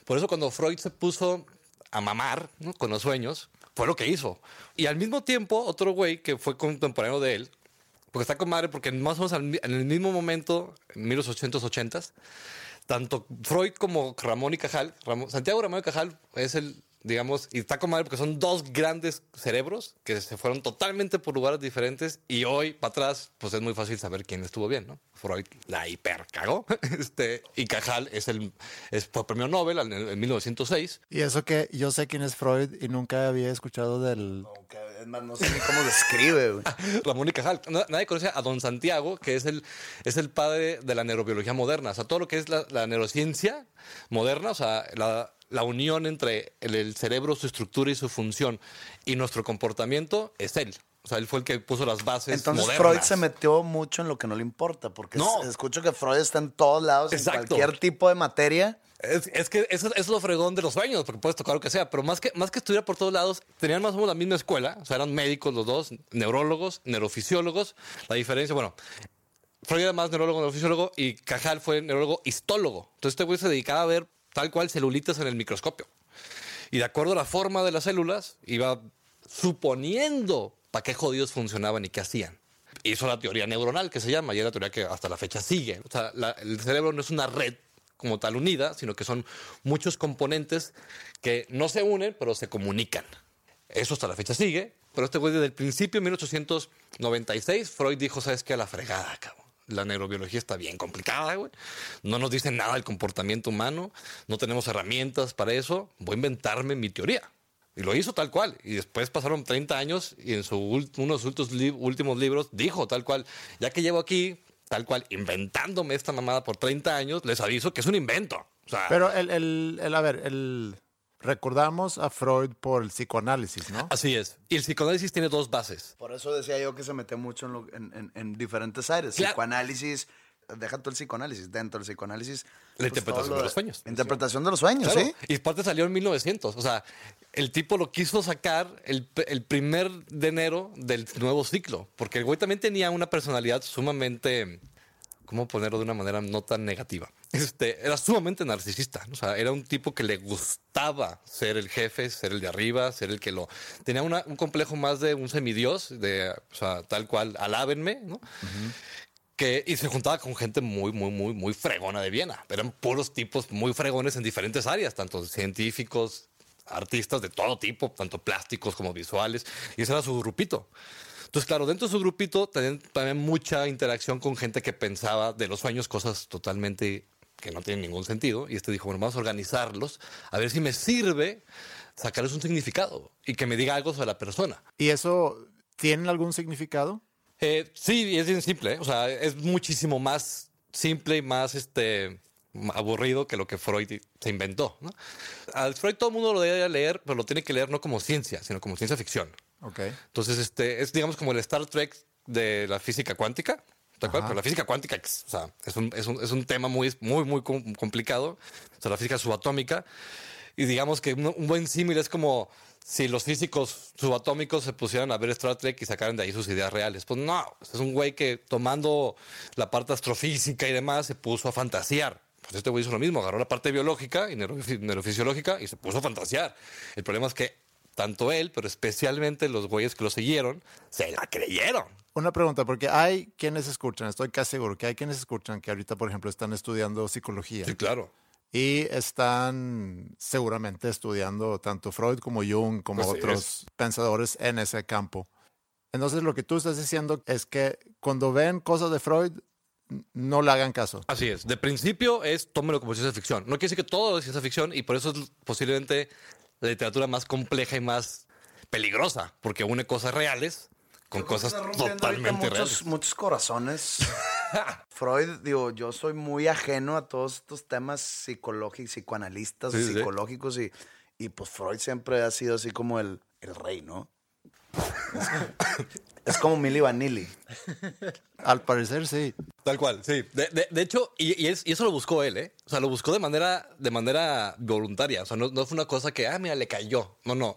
Por eso cuando Freud se puso a mamar con los sueños, fue lo que hizo. Y al mismo tiempo, otro güey que fue contemporáneo de él, porque está con madre, porque más o menos en el mismo momento, en 1880s, tanto Freud como Ramón y Cajal, Ramón- Santiago Ramón y Cajal es el, digamos, y está con madre porque son dos grandes cerebros que se fueron totalmente por lugares diferentes y hoy para atrás, pues es muy fácil saber quién estuvo bien, ¿no? Freud la hipercagó, [laughs] este, y Cajal es el, es, fue premio Nobel en, en 1906. Y eso que yo sé quién es Freud y nunca había escuchado del... Aunque, es más, no sé ni cómo describe, güey. [laughs] Ramón y Cajal. Na- Nadie conoce a don Santiago, que es el, es el padre de la neurobiología moderna. O sea, todo lo que es la, la neurociencia moderna, o sea, la, la unión entre el, el cerebro, su estructura y su función y nuestro comportamiento es él. O sea, él fue el que puso las bases Entonces modernas. Freud se metió mucho en lo que no le importa, porque No. es- escucho que Freud está en todos lados, Exacto. en cualquier tipo de materia. Es, es que eso, es lo fregón de los sueños, porque puedes tocar lo que sea, pero más que, más que estudiar por todos lados, tenían más o menos la misma escuela, o sea, eran médicos los dos, neurólogos, neurofisiólogos. La diferencia, bueno, Freud era más neurólogo, neurofisiólogo, y Cajal fue neurólogo histólogo. Entonces este güey se dedicaba a ver tal cual celulitas en el microscopio. Y de acuerdo a la forma de las células, iba suponiendo para qué jodidos funcionaban y qué hacían. Hizo la teoría neuronal, que se llama, y es la teoría que hasta la fecha sigue. O sea, el cerebro no es una red como tal unida, sino que son muchos componentes que no se unen, pero se comunican. Eso hasta la fecha sigue, pero este güey desde el principio, en 1896, Freud dijo, ¿sabes qué? A la fregada, cabrón. La neurobiología está bien complicada, güey. No nos dice nada del comportamiento humano, no tenemos herramientas para eso. Voy a inventarme mi teoría. Y lo hizo tal cual. Y después pasaron 30 años y en su uno de sus últimos, li- últimos libros dijo tal cual, ya que llevo aquí, tal cual, inventándome esta mamada por 30 años, les aviso que es un invento. Pero el, el, el- a ver, el, recordamos a Freud por el psicoanálisis, ¿no? así es. Y el psicoanálisis tiene dos bases. Por eso decía yo que se metió mucho en, lo- en- en- en diferentes áreas. Claro. Psicoanálisis, deja tú el psicoanálisis, dentro del psicoanálisis. La interpretación todo lo de los sueños. Interpretación de los sueños, Claro, ¿sí? Y parte salió en 1900. O sea, el tipo lo quiso sacar el, el primer de enero del nuevo ciclo. Porque el güey también tenía una personalidad sumamente. ¿Cómo ponerlo de una manera no tan negativa? Este, era sumamente narcisista. O sea, era un tipo que le gustaba ser el jefe, ser el de arriba, ser el que lo. Tenía una- un complejo más de un semidios, de, o sea, tal cual, alábenme, ¿no? que, y se juntaba con gente muy, muy, muy, muy fregona de Viena. Eran puros tipos muy fregones en diferentes áreas, tanto científicos, artistas de todo tipo, tanto plásticos como visuales, y ese era su grupito. Entonces, claro, dentro de su grupito tenían también mucha interacción con gente que pensaba de los sueños cosas totalmente que no tienen ningún sentido. Y este dijo, bueno, vamos a organizarlos, a ver si me sirve sacarles un significado y que me diga algo sobre la persona. ¿Y eso tiene algún significado? Eh, sí, es bien simple. ¿eh? O sea, es muchísimo más simple y más este aburrido que lo que Freud se inventó. ¿no? Al Freud todo el mundo lo debe leer, pero lo tiene que leer no como ciencia, sino como ciencia ficción. Ok. Entonces, este, es digamos como el Star Trek de la física cuántica. ¿Te acuerdas? Pero la física cuántica o sea, es, un, es, un, es un tema muy, muy, muy com- complicado. O sea, la física subatómica. Y digamos que un, un buen símil es como si los físicos subatómicos se pusieran a ver Star Trek y sacaran de ahí sus ideas reales. Pues no, es un güey que tomando la parte astrofísica y demás se puso a fantasear. Pues este güey hizo lo mismo, agarró la parte biológica y neurofi- neurofisiológica y se puso a fantasear. El problema es que tanto él, pero especialmente los güeyes que lo siguieron, se la creyeron. Una pregunta, porque hay quienes escuchan, estoy casi seguro que hay quienes escuchan que ahorita, por ejemplo, están estudiando psicología Sí, claro. y están seguramente estudiando tanto Freud como Jung, como Pues, otros pensadores en ese campo. Entonces, lo que tú estás diciendo es que cuando ven cosas de Freud, no le hagan caso. Así es. De principio es tómelo como ciencia ficción. No quiere decir que todo es ciencia ficción y por eso es posiblemente la literatura más compleja y más peligrosa, porque une cosas reales con cosas rompiendo ahorita totalmente muchos, reales. muchos corazones. [laughs] Freud, digo, yo soy muy ajeno a todos estos temas psicológicos, psicoanalistas, Sí, sí. psicológicos y, Y pues Freud siempre ha sido así como el, el rey, ¿no? [laughs] Es, como Milli Vanilli. Al parecer sí. Tal cual, sí. De, de- de hecho, y, y es- y eso lo buscó él, ¿eh? O sea, lo buscó de manera, de manera voluntaria. O sea, no, no fue una cosa que, ah, mira, le cayó. No, no.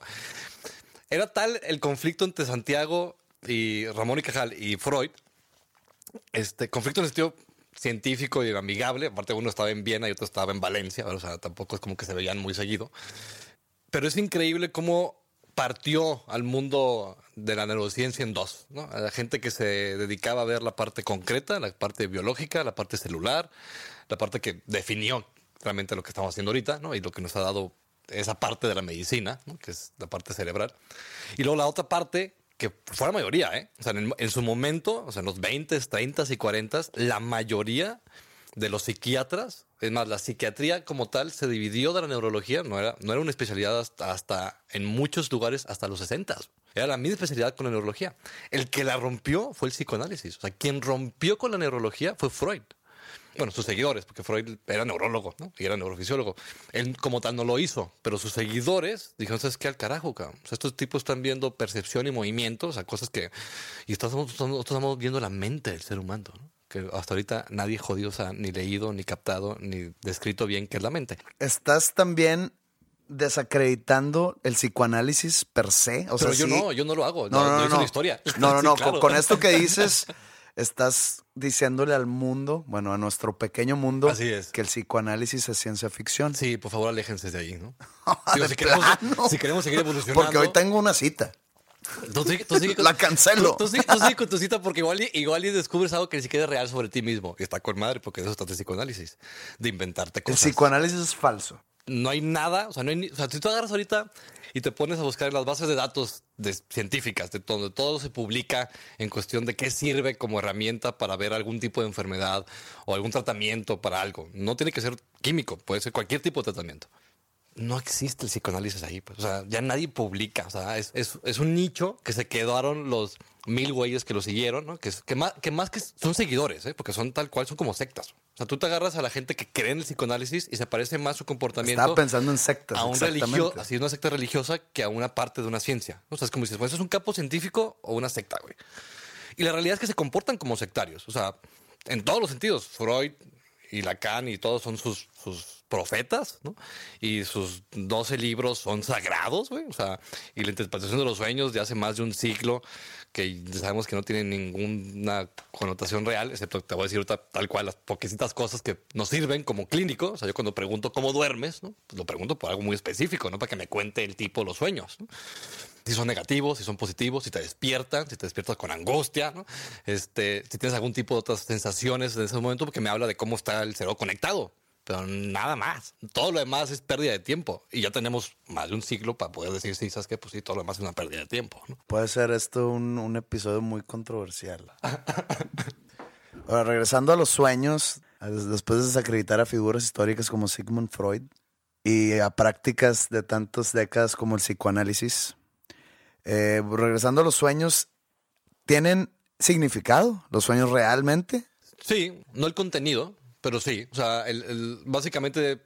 Era tal el conflicto entre Santiago y Ramón y Cajal y Freud, este conflicto en el sentido científico y amigable. Aparte, uno estaba en Viena y otro estaba en Valencia. O sea, tampoco es como que se veían muy seguido. Pero es increíble cómo partió al mundo de la neurociencia en dos, la gente que se dedicaba a ver la parte concreta, la parte biológica, la parte celular, la parte que definió realmente lo que estamos haciendo ahorita, ¿no? Y lo que nos ha dado esa parte de la medicina, que es la parte cerebral. Y luego la otra parte, que fue la mayoría, ¿eh? O sea, en, en su momento, o sea, en los 20, 30 y 40, la mayoría de los psiquiatras, es más, la psiquiatría como tal se dividió de la neurología, no era, no era una especialidad hasta, hasta en muchos lugares hasta los 60. Era la misma especialidad con la neurología. El que la rompió fue el psicoanálisis. O sea, quien rompió con la neurología fue Freud. Bueno, sus seguidores, porque Freud era neurólogo, ¿no? Y era neurofisiólogo. Él como tal no lo hizo, pero sus seguidores dijeron, ¿sabes qué? Al carajo, cabrón. O sea, estos tipos están viendo percepción y movimiento, o sea, cosas que... Y estamos, estamos viendo la mente del ser humano, ¿no? Que hasta ahorita nadie jodido, o sea, ni leído, ni captado, ni descrito bien qué es la mente. Estás también desacreditando el psicoanálisis per se. O pero sea, yo sí- no, yo no lo hago. No, no, no. no. una historia. No, no, [laughs] no. claro. Con, con esto que [laughs] dices, estás diciéndole al mundo, bueno, a nuestro pequeño mundo, Así es. que el psicoanálisis es ciencia ficción. Sí, por favor, aléjense de ahí, ¿no? [laughs] De si, queremos, si queremos seguir evolucionando. Porque hoy tengo una cita. Tú sigue- tú sigue con- La cancelo. Tú, tú sigue, tú sigue con tu cita porque igual y, igual y descubres algo que ni siquiera es real sobre ti mismo. Y está con madre porque de eso está el psicoanálisis. De inventarte El cosas. psicoanálisis es falso. no hay nada, o sea, no hay ni- o sea, si tú agarras ahorita y te pones a buscar en las bases de datos de- científicas, de donde todo se publica en cuestión de qué sirve como herramienta para ver algún tipo de enfermedad o algún tratamiento para algo. No tiene que ser químico, puede ser cualquier tipo de tratamiento. No existe el psicoanálisis ahí, pues. O sea, ya nadie publica. O sea, es, es- es un nicho que se quedaron los mil güeyes que lo siguieron, ¿no? Que, más, que más que son seguidores, ¿eh? Porque son tal cual, son como sectas. O sea, tú te agarras a la gente que cree en el psicoanálisis y se parece más su comportamiento Estaba pensando en sectas. a un exactamente. religio, así una secta religiosa que a una parte de una ciencia. O sea, es como dices, pues, ¿es un campo científico o una secta, güey? Y la realidad es que se comportan como sectarios. O sea, en todos los sentidos. Freud y Lacan y todos son sus, sus profetas, ¿no? Y sus 12 libros son sagrados, güey. O sea, y la interpretación de los sueños de hace más de un siglo que sabemos que no tienen ninguna connotación real, excepto te voy a decir tal cual las poquecitas cosas que nos sirven como clínico. O sea, yo cuando pregunto cómo duermes, ¿no? Pues lo pregunto por algo muy específico, ¿no? Para que me cuente el tipo los sueños, ¿no? Si son negativos, si son positivos, si te despiertan, si te despiertas con angustia. Este, si tienes algún tipo de otras sensaciones en ese momento, porque me habla de cómo está el cerebro conectado. Pero nada más. Todo lo demás es pérdida de tiempo. Y ya tenemos más de un siglo para poder decir, sí, ¿sabes qué? Pues sí, todo lo demás es una pérdida de tiempo. Puede ser esto un, un episodio muy controversial. [laughs] Ahora, regresando a los sueños, des- después de desacreditar a figuras históricas como Sigmund Freud y a prácticas de tantas décadas como el psicoanálisis, eh, regresando a los sueños, ¿tienen significado los sueños realmente? Sí, no el contenido, pero sí. O sea, el, básicamente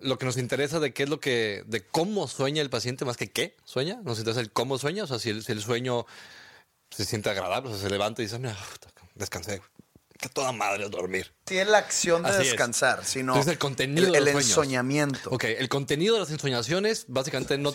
lo que nos interesa de qué es lo que, de cómo sueña el paciente más que qué sueña. Nos interesa el cómo sueña. O sea, si el, si el sueño se siente agradable, o sea, se levanta y dice, mira, puta, descansé. Que toda madre es dormir. Sí, es la acción de Así es. descansar, sino Entonces, el contenido el, de el los sueños. ensoñamiento. Ok, el contenido de las ensoñaciones básicamente no,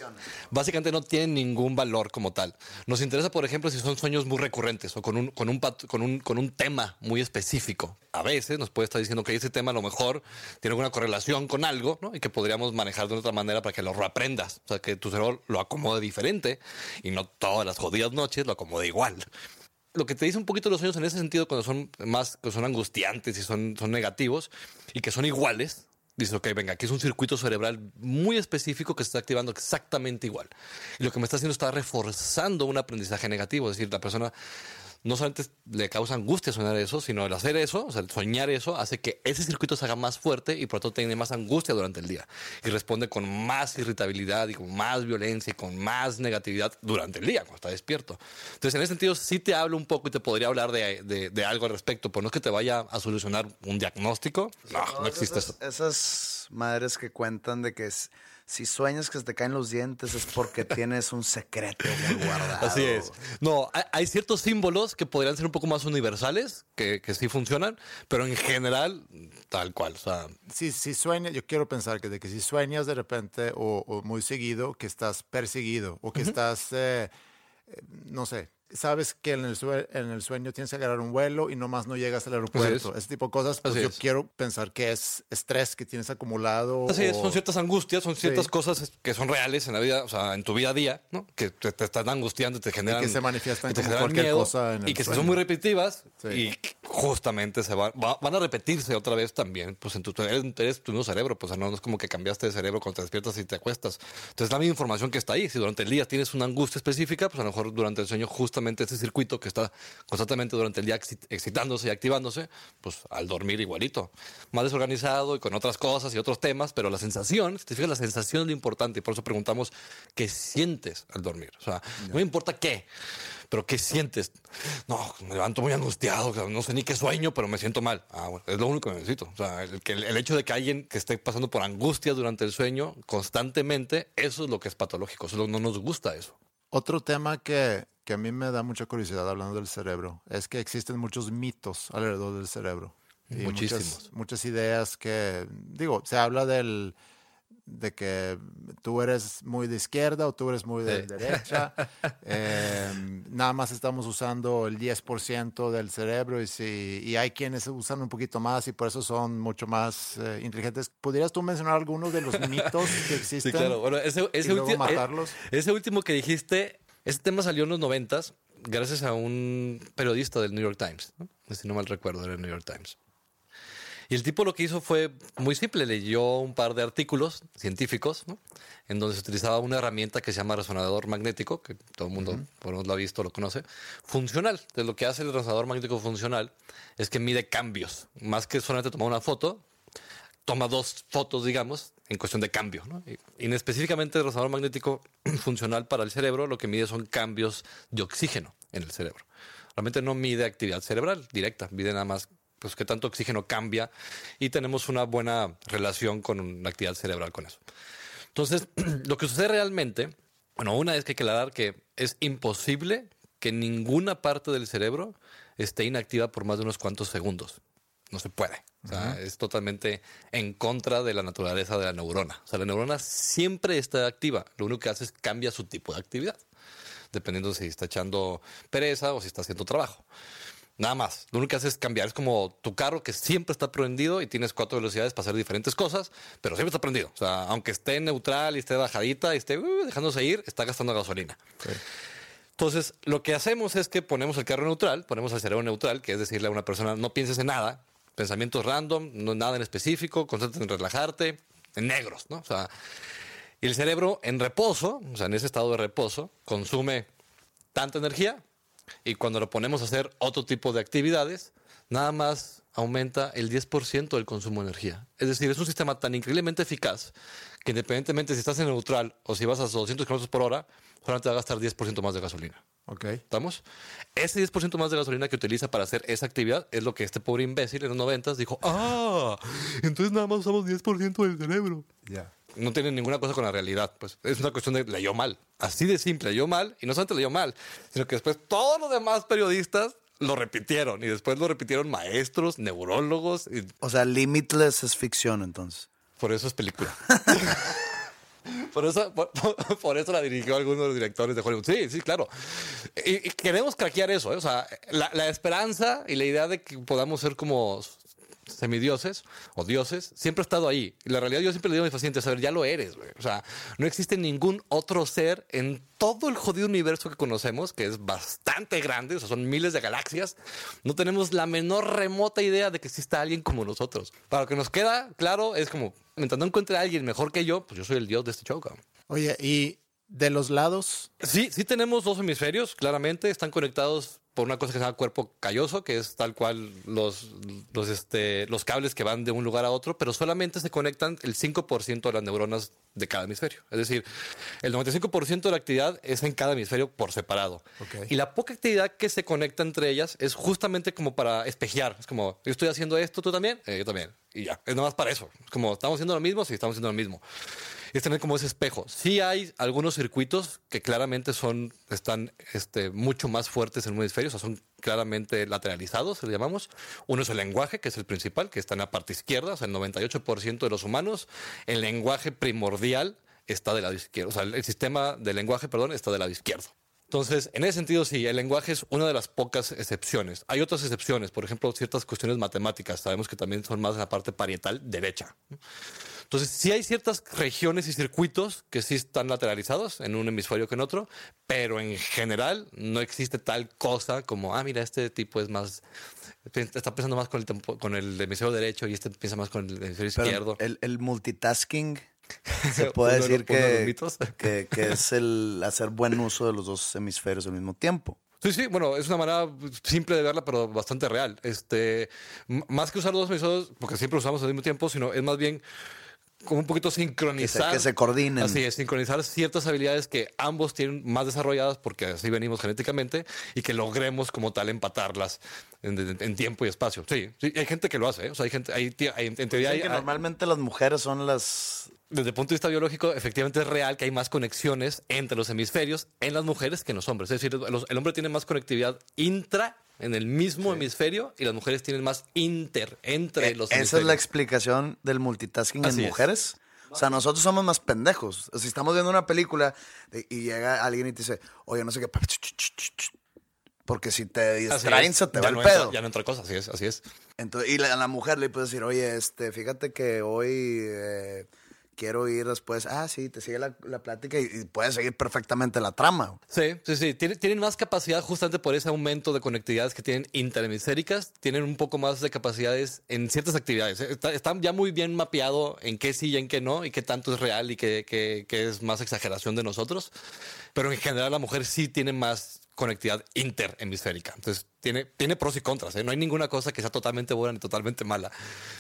básicamente no tiene ningún valor como tal. Nos interesa, por ejemplo, si son sueños muy recurrentes o con un, con un, pat- con un, con un tema muy específico. A veces nos puede estar diciendo que ese tema a lo mejor tiene alguna correlación con algo ¿no? y que podríamos manejar de otra manera para que lo reaprendas. O sea, que tu cerebro lo acomode diferente y no todas las jodidas noches lo acomode igual lo que te dice un poquito los sueños en ese sentido, cuando son más, que son angustiantes y son, son negativos y que son iguales, dices, ok, venga, aquí es un circuito cerebral muy específico que se está activando exactamente igual. Y lo que me está haciendo está reforzando un aprendizaje negativo, es decir, la persona no solamente le causa angustia soñar eso, sino el hacer eso, o sea, el soñar eso, hace que ese circuito se haga más fuerte y por lo tanto tiene más angustia durante el día. Y responde con más irritabilidad y con más violencia y con más negatividad durante el día, cuando está despierto. Entonces, en ese sentido, sí te hablo un poco y te podría hablar de, de- de algo al respecto, pero no es que te vaya a solucionar un diagnóstico. No, no existe eso. esas, esas madres que cuentan de que s- Si sueñas que se te caen los dientes es porque tienes un secreto muy guardado. Así es. No, hay, hay ciertos símbolos que podrían ser un poco más universales, que, que sí funcionan, pero en general, tal cual. O sea, Si, si sueñas, yo quiero pensar que de que si sueñas de repente o, o muy seguido que estás perseguido o que estás, eh, eh, no sé, sabes que en el, en el sueño tienes que agarrar un vuelo y nomás no llegas al aeropuerto. es. Ese tipo de cosas, pues Así yo es. quiero pensar que es estrés que tienes acumulado. Así es, o- son ciertas angustias, son ciertas Sí. cosas que son reales en la vida, o sea, en tu vida a día, ¿no? Que te, te están angustiando y te generan. se manifiestan que te generan cualquier miedo cosa en el Y que sueño. son muy repetitivas Sí. y justamente se van, va- van a repetirse otra vez también, pues en tu, eres, eres tu mismo cerebro, pues no, no es como que cambiaste de cerebro cuando te despiertas y te acuestas. Entonces, la misma información que está ahí. Si durante el día tienes una angustia específica, pues a lo mejor durante el sueño, justamente ese circuito que está constantemente durante el día exci- excitándose y activándose, pues al dormir igualito. Más desorganizado y con otras cosas y otros temas, pero la sensación, si te fijas, la sensación es lo importante y por eso preguntamos qué sientes al dormir. O sea, no me importa qué, pero qué sientes. No, me levanto muy angustiado, no sé ni qué sueño, pero me siento mal. Ah, bueno, es lo único que necesito. O sea, el, el hecho de que alguien que esté pasando por angustia durante el sueño constantemente, eso es lo que es patológico. Eso no nos gusta eso. Otro tema que, que a mí me da mucha curiosidad hablando del cerebro es que existen muchos mitos alrededor del cerebro. Y Muchísimos. Muchas, muchas ideas que, digo, se habla del de que tú eres muy de izquierda o tú eres muy de Sí. derecha. [laughs] Eh, nada más estamos usando el 10% del cerebro y, si, y hay quienes usan un poquito más y por eso son mucho más eh, inteligentes. ¿Podrías tú mencionar algunos de los mitos que [laughs] existen? Sí, claro. Bueno, ese, ese, y luego ulti- matarlos. eh, ese último que dijiste, ese tema salió en los noventas gracias a un periodista del New York Times. ¿no? Si no mal recuerdo, era el New York Times. Y el tipo lo que hizo fue muy simple, leyó un par de artículos científicos, ¿no? en donde se utilizaba una herramienta que se llama resonador magnético, que todo el mundo por lo menos lo ha visto, lo conoce, funcional. Entonces, lo que hace el resonador magnético funcional es que mide cambios, más que solamente tomar una foto, toma dos fotos, digamos, en cuestión de cambio. ¿no? Y, específicamente el resonador magnético [clears throat] funcional para el cerebro lo que mide son cambios de oxígeno en el cerebro. Realmente no mide actividad cerebral directa, mide nada más pues qué tanto oxígeno cambia y tenemos una buena relación con la actividad cerebral con eso. Entonces, [clears throat] lo que sucede realmente, bueno, una es que hay que aclarar que es imposible que ninguna parte del cerebro esté inactiva por más de unos cuantos segundos. No se puede. O sea, es totalmente en contra de la naturaleza de la neurona. O sea, la neurona siempre está activa. Lo único que hace es cambia su tipo de actividad, dependiendo si está echando pereza o si está haciendo trabajo. Nada más. Lo único que hace es cambiar. Es como tu carro que siempre está prendido y tienes cuatro velocidades para hacer diferentes cosas, pero siempre está prendido. O sea, aunque esté neutral y esté bajadita y esté uh, dejándose ir, está gastando gasolina. Entonces, lo que hacemos es que ponemos el carro neutral, ponemos el cerebro neutral, que es decirle a una persona, no pienses en nada, pensamientos random, no nada en específico, concéntrate en relajarte, en negros, ¿no? O sea, y el cerebro en reposo, o sea, en ese estado de reposo, consume tanta energía y cuando lo ponemos a hacer otro tipo de actividades, nada más aumenta el 10% del consumo de energía. Es decir, es un sistema tan increíblemente eficaz que independientemente si estás en neutral o si vas a 200 kilómetros por hora, solamente va a gastar 10% más de gasolina. Ok. ¿Estamos? Ese 10% más de gasolina que utiliza para hacer esa actividad es lo que este pobre imbécil en los 90 dijo, ah, entonces nada más usamos 10% del cerebro. Ya. No tiene ninguna cosa con la realidad. Pues es una cuestión de leyó mal. Así de simple, leyó mal. Y no solamente leyó mal, sino que después todos los demás periodistas lo repitieron. Y después lo repitieron maestros, neurólogos. Y O sea, Limitless es ficción, entonces. por eso es película. [laughs] Por eso, por, por- eso la dirigió alguno de los directores de Hollywood. Sí, sí, claro. Y, y queremos craquear eso. ¿eh? O sea, la, la esperanza y la idea de que podamos ser como semidioses o dioses siempre ha estado ahí. Y la realidad yo siempre le digo a mis pacientes, a ver, ya lo eres. O sea, no existe ningún otro ser en todo el jodido universo que conocemos, que es bastante grande, o sea, son miles de galaxias. No tenemos la menor remota idea de que exista alguien como nosotros. Para lo que nos queda claro es como, mientras no encuentre a alguien mejor que yo, pues yo soy el dios de este show, cabrón. Oye, y de los lados, Sí, sí tenemos dos hemisferios, claramente, están conectados por una cosa que se llama cuerpo calloso, que es tal cual los, los, este, los cables que van de un lugar a otro, pero solamente se conectan el 5% de las neuronas de cada hemisferio. Es decir, el 95% de la actividad es en cada hemisferio por separado. Y la poca actividad que se conecta entre ellas es justamente como para espejear. Es como, yo estoy haciendo esto, tú también, Eh, yo también. Y ya, es nada más para eso. Es como, estamos haciendo lo mismo, sí, estamos haciendo lo mismo. Es tener como ese espejo. Sí hay algunos circuitos que claramente son, están este, mucho más fuertes en un hemisferio, o sea, son claramente lateralizados, le llamamos. Uno es el lenguaje, que es el principal, que está en la parte izquierda, o sea, el 98% de los humanos. El lenguaje primordial está del lado izquierdo, o sea, el sistema de lenguaje, perdón, está del lado izquierdo. Entonces, en ese sentido, sí, el lenguaje es una de las pocas excepciones. Hay otras excepciones, por ejemplo, ciertas cuestiones matemáticas, sabemos que también son más en la parte parietal derecha. Entonces, sí hay ciertas regiones y circuitos que sí están lateralizados en un hemisferio que en otro, pero en general no existe tal cosa como, ah, mira, este tipo es más, está pensando más con el, con el hemisferio derecho y este piensa más con el hemisferio Pero izquierdo. el, el multitasking [laughs] se puede Uno decir que, [laughs] que, que es el hacer buen uso de los dos hemisferios al mismo tiempo. Sí, sí, bueno, es una manera simple de verla, pero bastante real. Este, más que usar los dos episodios, porque siempre los usamos al mismo tiempo, sino es más bien como un poquito sincronizar. que se coordinen. Así es, sincronizar ciertas habilidades que ambos tienen más desarrolladas, porque así venimos genéticamente, y que logremos como tal empatarlas en, en- en tiempo y espacio. Sí, sí, hay gente que lo hace, ¿eh? o sea, hay gente, hay, en teoría hay, que hay- normalmente las mujeres son las... desde el punto de vista biológico, efectivamente es real que hay más conexiones entre los hemisferios en las mujeres que en los hombres. Es decir, los- el hombre tiene más conectividad intra en el mismo hemisferio y las mujeres tienen más inter entre Eh, los Esa es la explicación del multitasking Así en es. mujeres. O sea, nosotros somos más pendejos. Si estamos viendo una película y llega alguien y te dice, oye, no sé qué. Porque si te distraen, se te ya va el pedo. Ya no entra cosa, así es, así es. Entonces, y la- a la mujer le puedes decir, oye, este, fíjate que hoy eh, quiero ir después. Ah, sí, te sigue la, la plática y, y puedes seguir perfectamente la trama. Sí, sí, sí. Tienen, tienen más capacidad justamente por ese aumento de conectividades que tienen interhemisféricas. Tienen un poco más de capacidades en ciertas actividades. Está, están ya muy bien mapeado en qué sí y en qué no, y qué tanto es real y qué, qué- qué es más exageración de nosotros. Pero en general la mujer sí tiene más conectividad interhemisférica. Entonces, tiene, tiene pros y contras. ¿eh? No hay ninguna cosa que sea totalmente buena ni totalmente mala.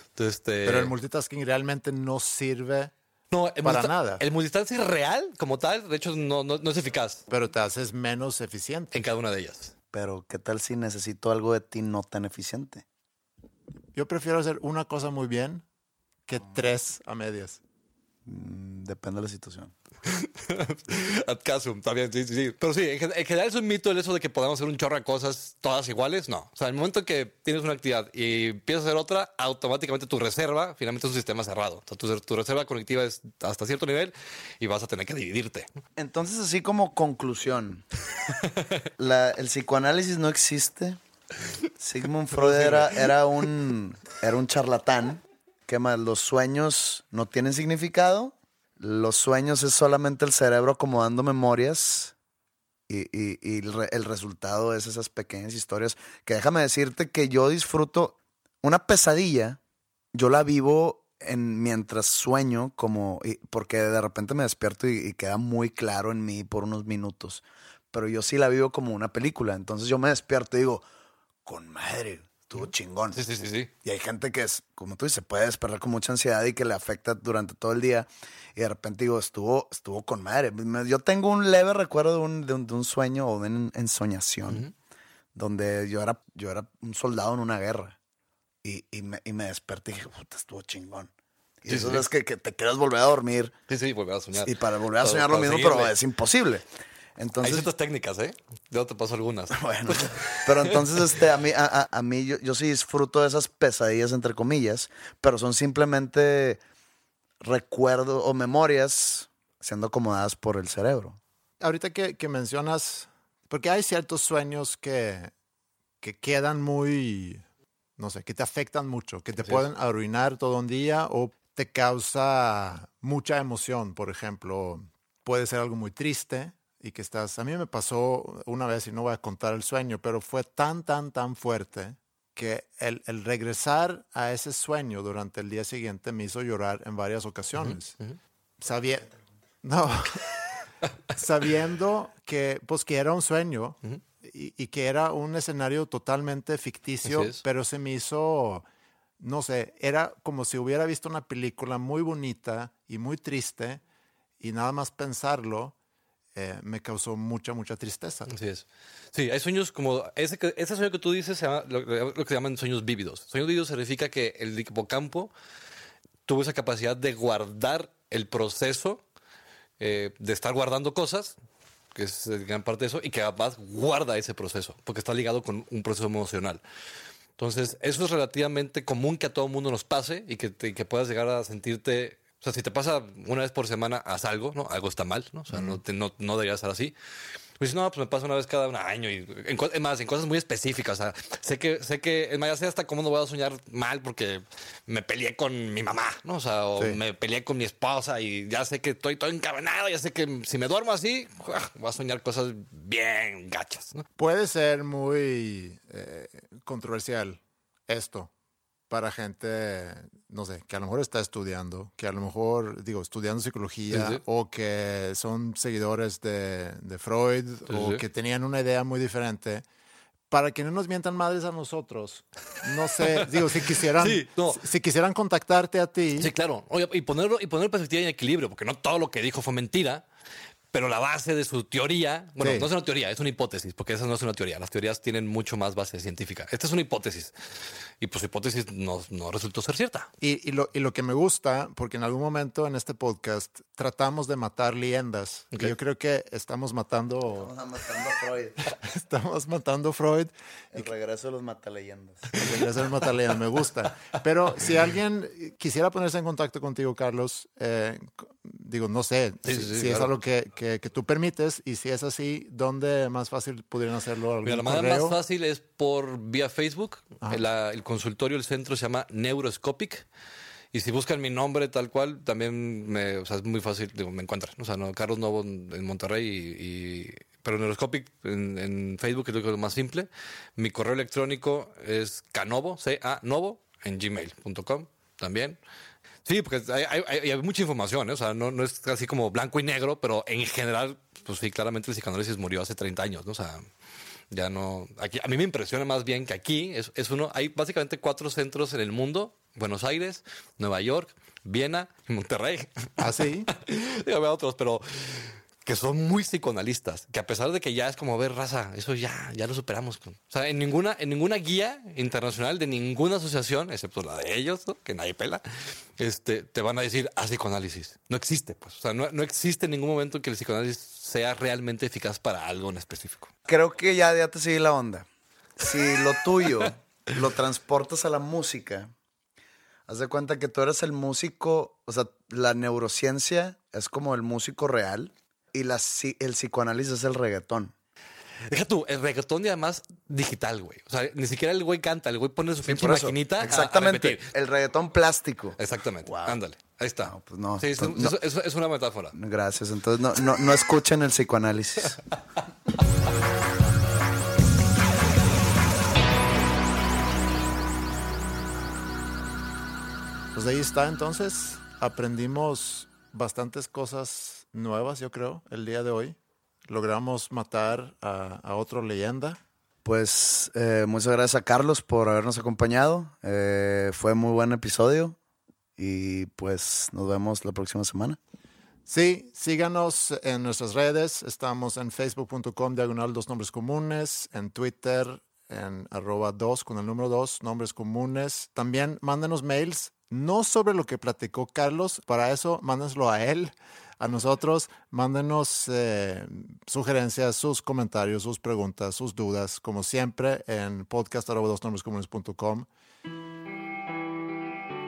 Entonces, este, Pero el multitasking realmente no sirve, no, el para nada. El multitasking real, como tal, de hecho, no, no, no es eficaz pero te haces menos eficiente. en cada una de ellas. Pero, ¿qué tal si necesito algo de ti no tan eficiente? Yo prefiero hacer una cosa muy bien que tres a medias. Mm, depende de la situación. [laughs] Casum, también, sí, sí, sí. Pero sí, en, en general es un mito el eso de que podamos hacer un chorro de cosas todas iguales. No. O sea, el momento que tienes una actividad y empiezas a hacer otra, automáticamente tu reserva finalmente es un sistema cerrado. O sea, tu, tu reserva cognitiva es hasta cierto nivel y vas a tener que dividirte. Entonces, así como conclusión, [laughs] la- el psicoanálisis no existe. Sigmund [laughs] Freud era, era un, era un charlatán. ¿Qué más? Los sueños no tienen significado. Los sueños es solamente el cerebro acomodando memorias. Y, y- el, re- el resultado es esas pequeñas historias. Que déjame decirte que yo disfruto una pesadilla. Yo la vivo en, mientras sueño, como y- porque de repente me despierto y queda muy claro en mí por unos minutos. Pero yo sí la vivo como una película. Entonces yo me despierto y digo, con madre, estuvo chingón. Sí, sí, sí, sí. Y hay gente que es, como tú dices, se puede despertar con mucha ansiedad y que le afecta durante todo el día. Y de repente digo, estuvo, estuvo con madre. Yo tengo un leve recuerdo de un, de un, de un sueño o de una ensoñación donde yo era, yo era un soldado en una guerra. Y, y, me, y me desperté y dije, puta, estuvo chingón. Y Sí, eso sí. es que, que te quieres volver a dormir Sí, sí, volver a soñar. y para volver a Para- soñar lo mismo, pero es imposible. Hay Entonces, ciertas técnicas, ¿eh? Yo te paso algunas. [laughs] bueno, pero entonces este, a mí, a, a- a mí yo, yo sí disfruto de esas pesadillas, entre comillas, pero son simplemente recuerdos o memorias siendo acomodadas por el cerebro. Ahorita que, que mencionas, porque hay ciertos sueños que, que quedan muy, no sé, que te afectan mucho, que te pueden arruinar todo un día o te causa mucha emoción, por ejemplo, puede ser algo muy triste y que estás, a mí me pasó una vez y no voy a contar el sueño, pero fue tan, tan, tan fuerte que el, el regresar a ese sueño durante el día siguiente me hizo llorar en varias ocasiones. Sabía, no, [laughs] sabiendo que, pues, que era un sueño y, y que era un escenario totalmente ficticio, es. pero se me hizo, no sé, era como si hubiera visto una película muy bonita y muy triste y nada más pensarlo eh, me causó mucha, mucha tristeza. Así es. Sí, hay sueños como ese, que- ese sueño que tú dices, se lo, que se llaman sueños vívidos. Sueños vívidos significa que el hipocampo tuvo esa capacidad de guardar el proceso eh, de estar guardando cosas, que es gran parte de eso, y que además guarda ese proceso, porque está ligado con un proceso emocional. Entonces, eso es relativamente común que a todo mundo nos pase y que, te- que puedas llegar a sentirte. O sea, si te pasa una vez por semana, haz algo, ¿no? Algo está mal, ¿no? O sea, no, te- no, no debería estar así. Pues no, pues me pasa una vez cada un año y en, es más, en cosas muy específicas. O sea, sé que, sé que, más, ya sé hasta cómo no voy a soñar mal porque me peleé con mi mamá, ¿no? O sea, o Sí. me peleé con mi esposa y ya sé que estoy todo encabronado, ya sé que si me duermo así, voy a soñar cosas bien gachas, ¿no? Puede ser muy eh, controversial esto para gente, no sé, que a lo mejor está estudiando, que a lo mejor, digo, estudiando psicología Sí, sí. o que son seguidores de, de Freud o que tenían una idea muy diferente. Para que no nos mientan madres a nosotros, no sé, digo, si quisieran, [laughs] no. si, si quisieran contactarte a ti, Sí, claro. Oye, y ponerlo, y poner perspectiva en equilibrio, porque no todo lo que dijo fue mentira, pero la base de su teoría, bueno, Sí. no es una teoría, es una hipótesis, porque esa no es una teoría. Las teorías tienen mucho más base científica. Esta es una hipótesis. Y pues su hipótesis no, no resultó ser cierta. Y, y lo, y lo que me gusta, porque en algún momento en este podcast tratamos de matar leyendas. Ok. Y yo creo que estamos matando, Vamos matando a Freud. [laughs] estamos matando Freud. El regreso de los mataleyendas. Regresar al mataleyendas, me gusta. Pero si alguien quisiera ponerse en contacto contigo, Carlos, eh, digo, no sé Sí, si, sí, es algo que, que- que tú permites y si es así, ¿dónde más fácil pudieran hacerlo? ¿Algún Mira, la manera más fácil es por vía Facebook. El, la- el consultorio, el centro se llama Neuroscopic. Y si buscan mi nombre tal cual, también me, o sea, es muy fácil, digo, me encuentran. O sea, no, Carlos Novo en Monterrey y, y- pero Neuroscopic en, en Facebook que es lo más simple. Mi correo electrónico es canovo, c a novo en gmail.com también. Sí, porque hay, hay- hay- hay mucha información, ¿eh? o sea, no, no es así como blanco y negro, pero en general, pues sí, claramente el psicoanálisis murió hace 30 años, ¿no? O sea, ya no. Aquí, a mí me impresiona más bien que aquí es, es uno. Hay básicamente cuatro centros en el mundo: Buenos Aires, Nueva York, Viena y Monterrey. ¿Ah, sí? [laughs] Digo, había otros, pero que son muy psicoanalistas. Que a pesar de que ya es como ver raza, eso ya, ya lo superamos. O sea, en ninguna, en ninguna guía internacional de ninguna asociación, excepto la de ellos, ¿no? que nadie pela, este, te van a decir a psicoanálisis. No existe, pues. O sea, no, no existe en ningún momento que el psicoanálisis sea realmente eficaz para algo en específico. Creo que ya, ya te sigue la onda. Si lo tuyo lo transportas a la música, haz de cuenta que tú eres el músico, o sea, la neurociencia es como el músico real y la, el psicoanálisis es el reggaetón. Deja tú, el reggaetón y además digital, güey. O sea, ni siquiera el güey canta, el güey pone su pinche Por eso, maquinita. a- a Exactamente. el reggaetón plástico. Exactamente. Wow. Ándale. Ahí está. No, pues no, Sí, es, pues no. es- es- es una metáfora. Gracias. Entonces no, no, no escuchen el psicoanálisis. Pues ahí está, entonces aprendimos bastantes cosas nuevas, yo creo, el día de hoy. Logramos matar a, a otro leyenda. Pues eh, muchas gracias a Carlos por habernos acompañado. Eh, fue muy buen episodio y pues nos vemos la próxima semana. Sí, síganos en nuestras redes. Estamos en facebook.com diagonal dos nombres comunes, en Twitter en arroba dos con el número dos, nombres comunes. También mándenos mails, no sobre lo que platicó Carlos, para eso mándenselo a él, a nosotros, mándenos eh, sugerencias, sus comentarios, sus preguntas, sus dudas, como siempre en podcast arroba dos nombres comunes.com.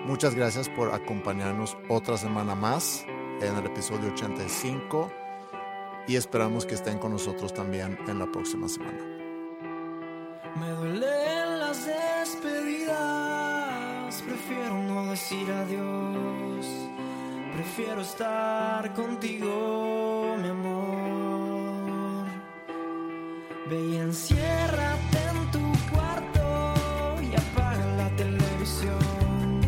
Muchas gracias por acompañarnos otra semana más en el episodio 85 y esperamos que estén con nosotros también en la próxima semana. Me duelen las despedidas, prefiero no decir adiós. Prefiero estar contigo, mi amor. Ve y enciérrate en tu cuarto y apaga la televisión.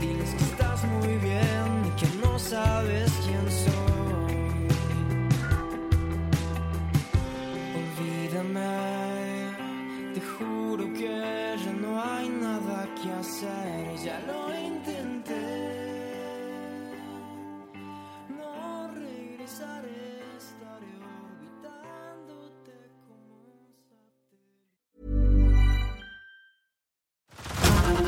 Diles que estás muy bien y que no sabes quién soy. Olvídame, te juro que ya no hay nada que hacer, ya lo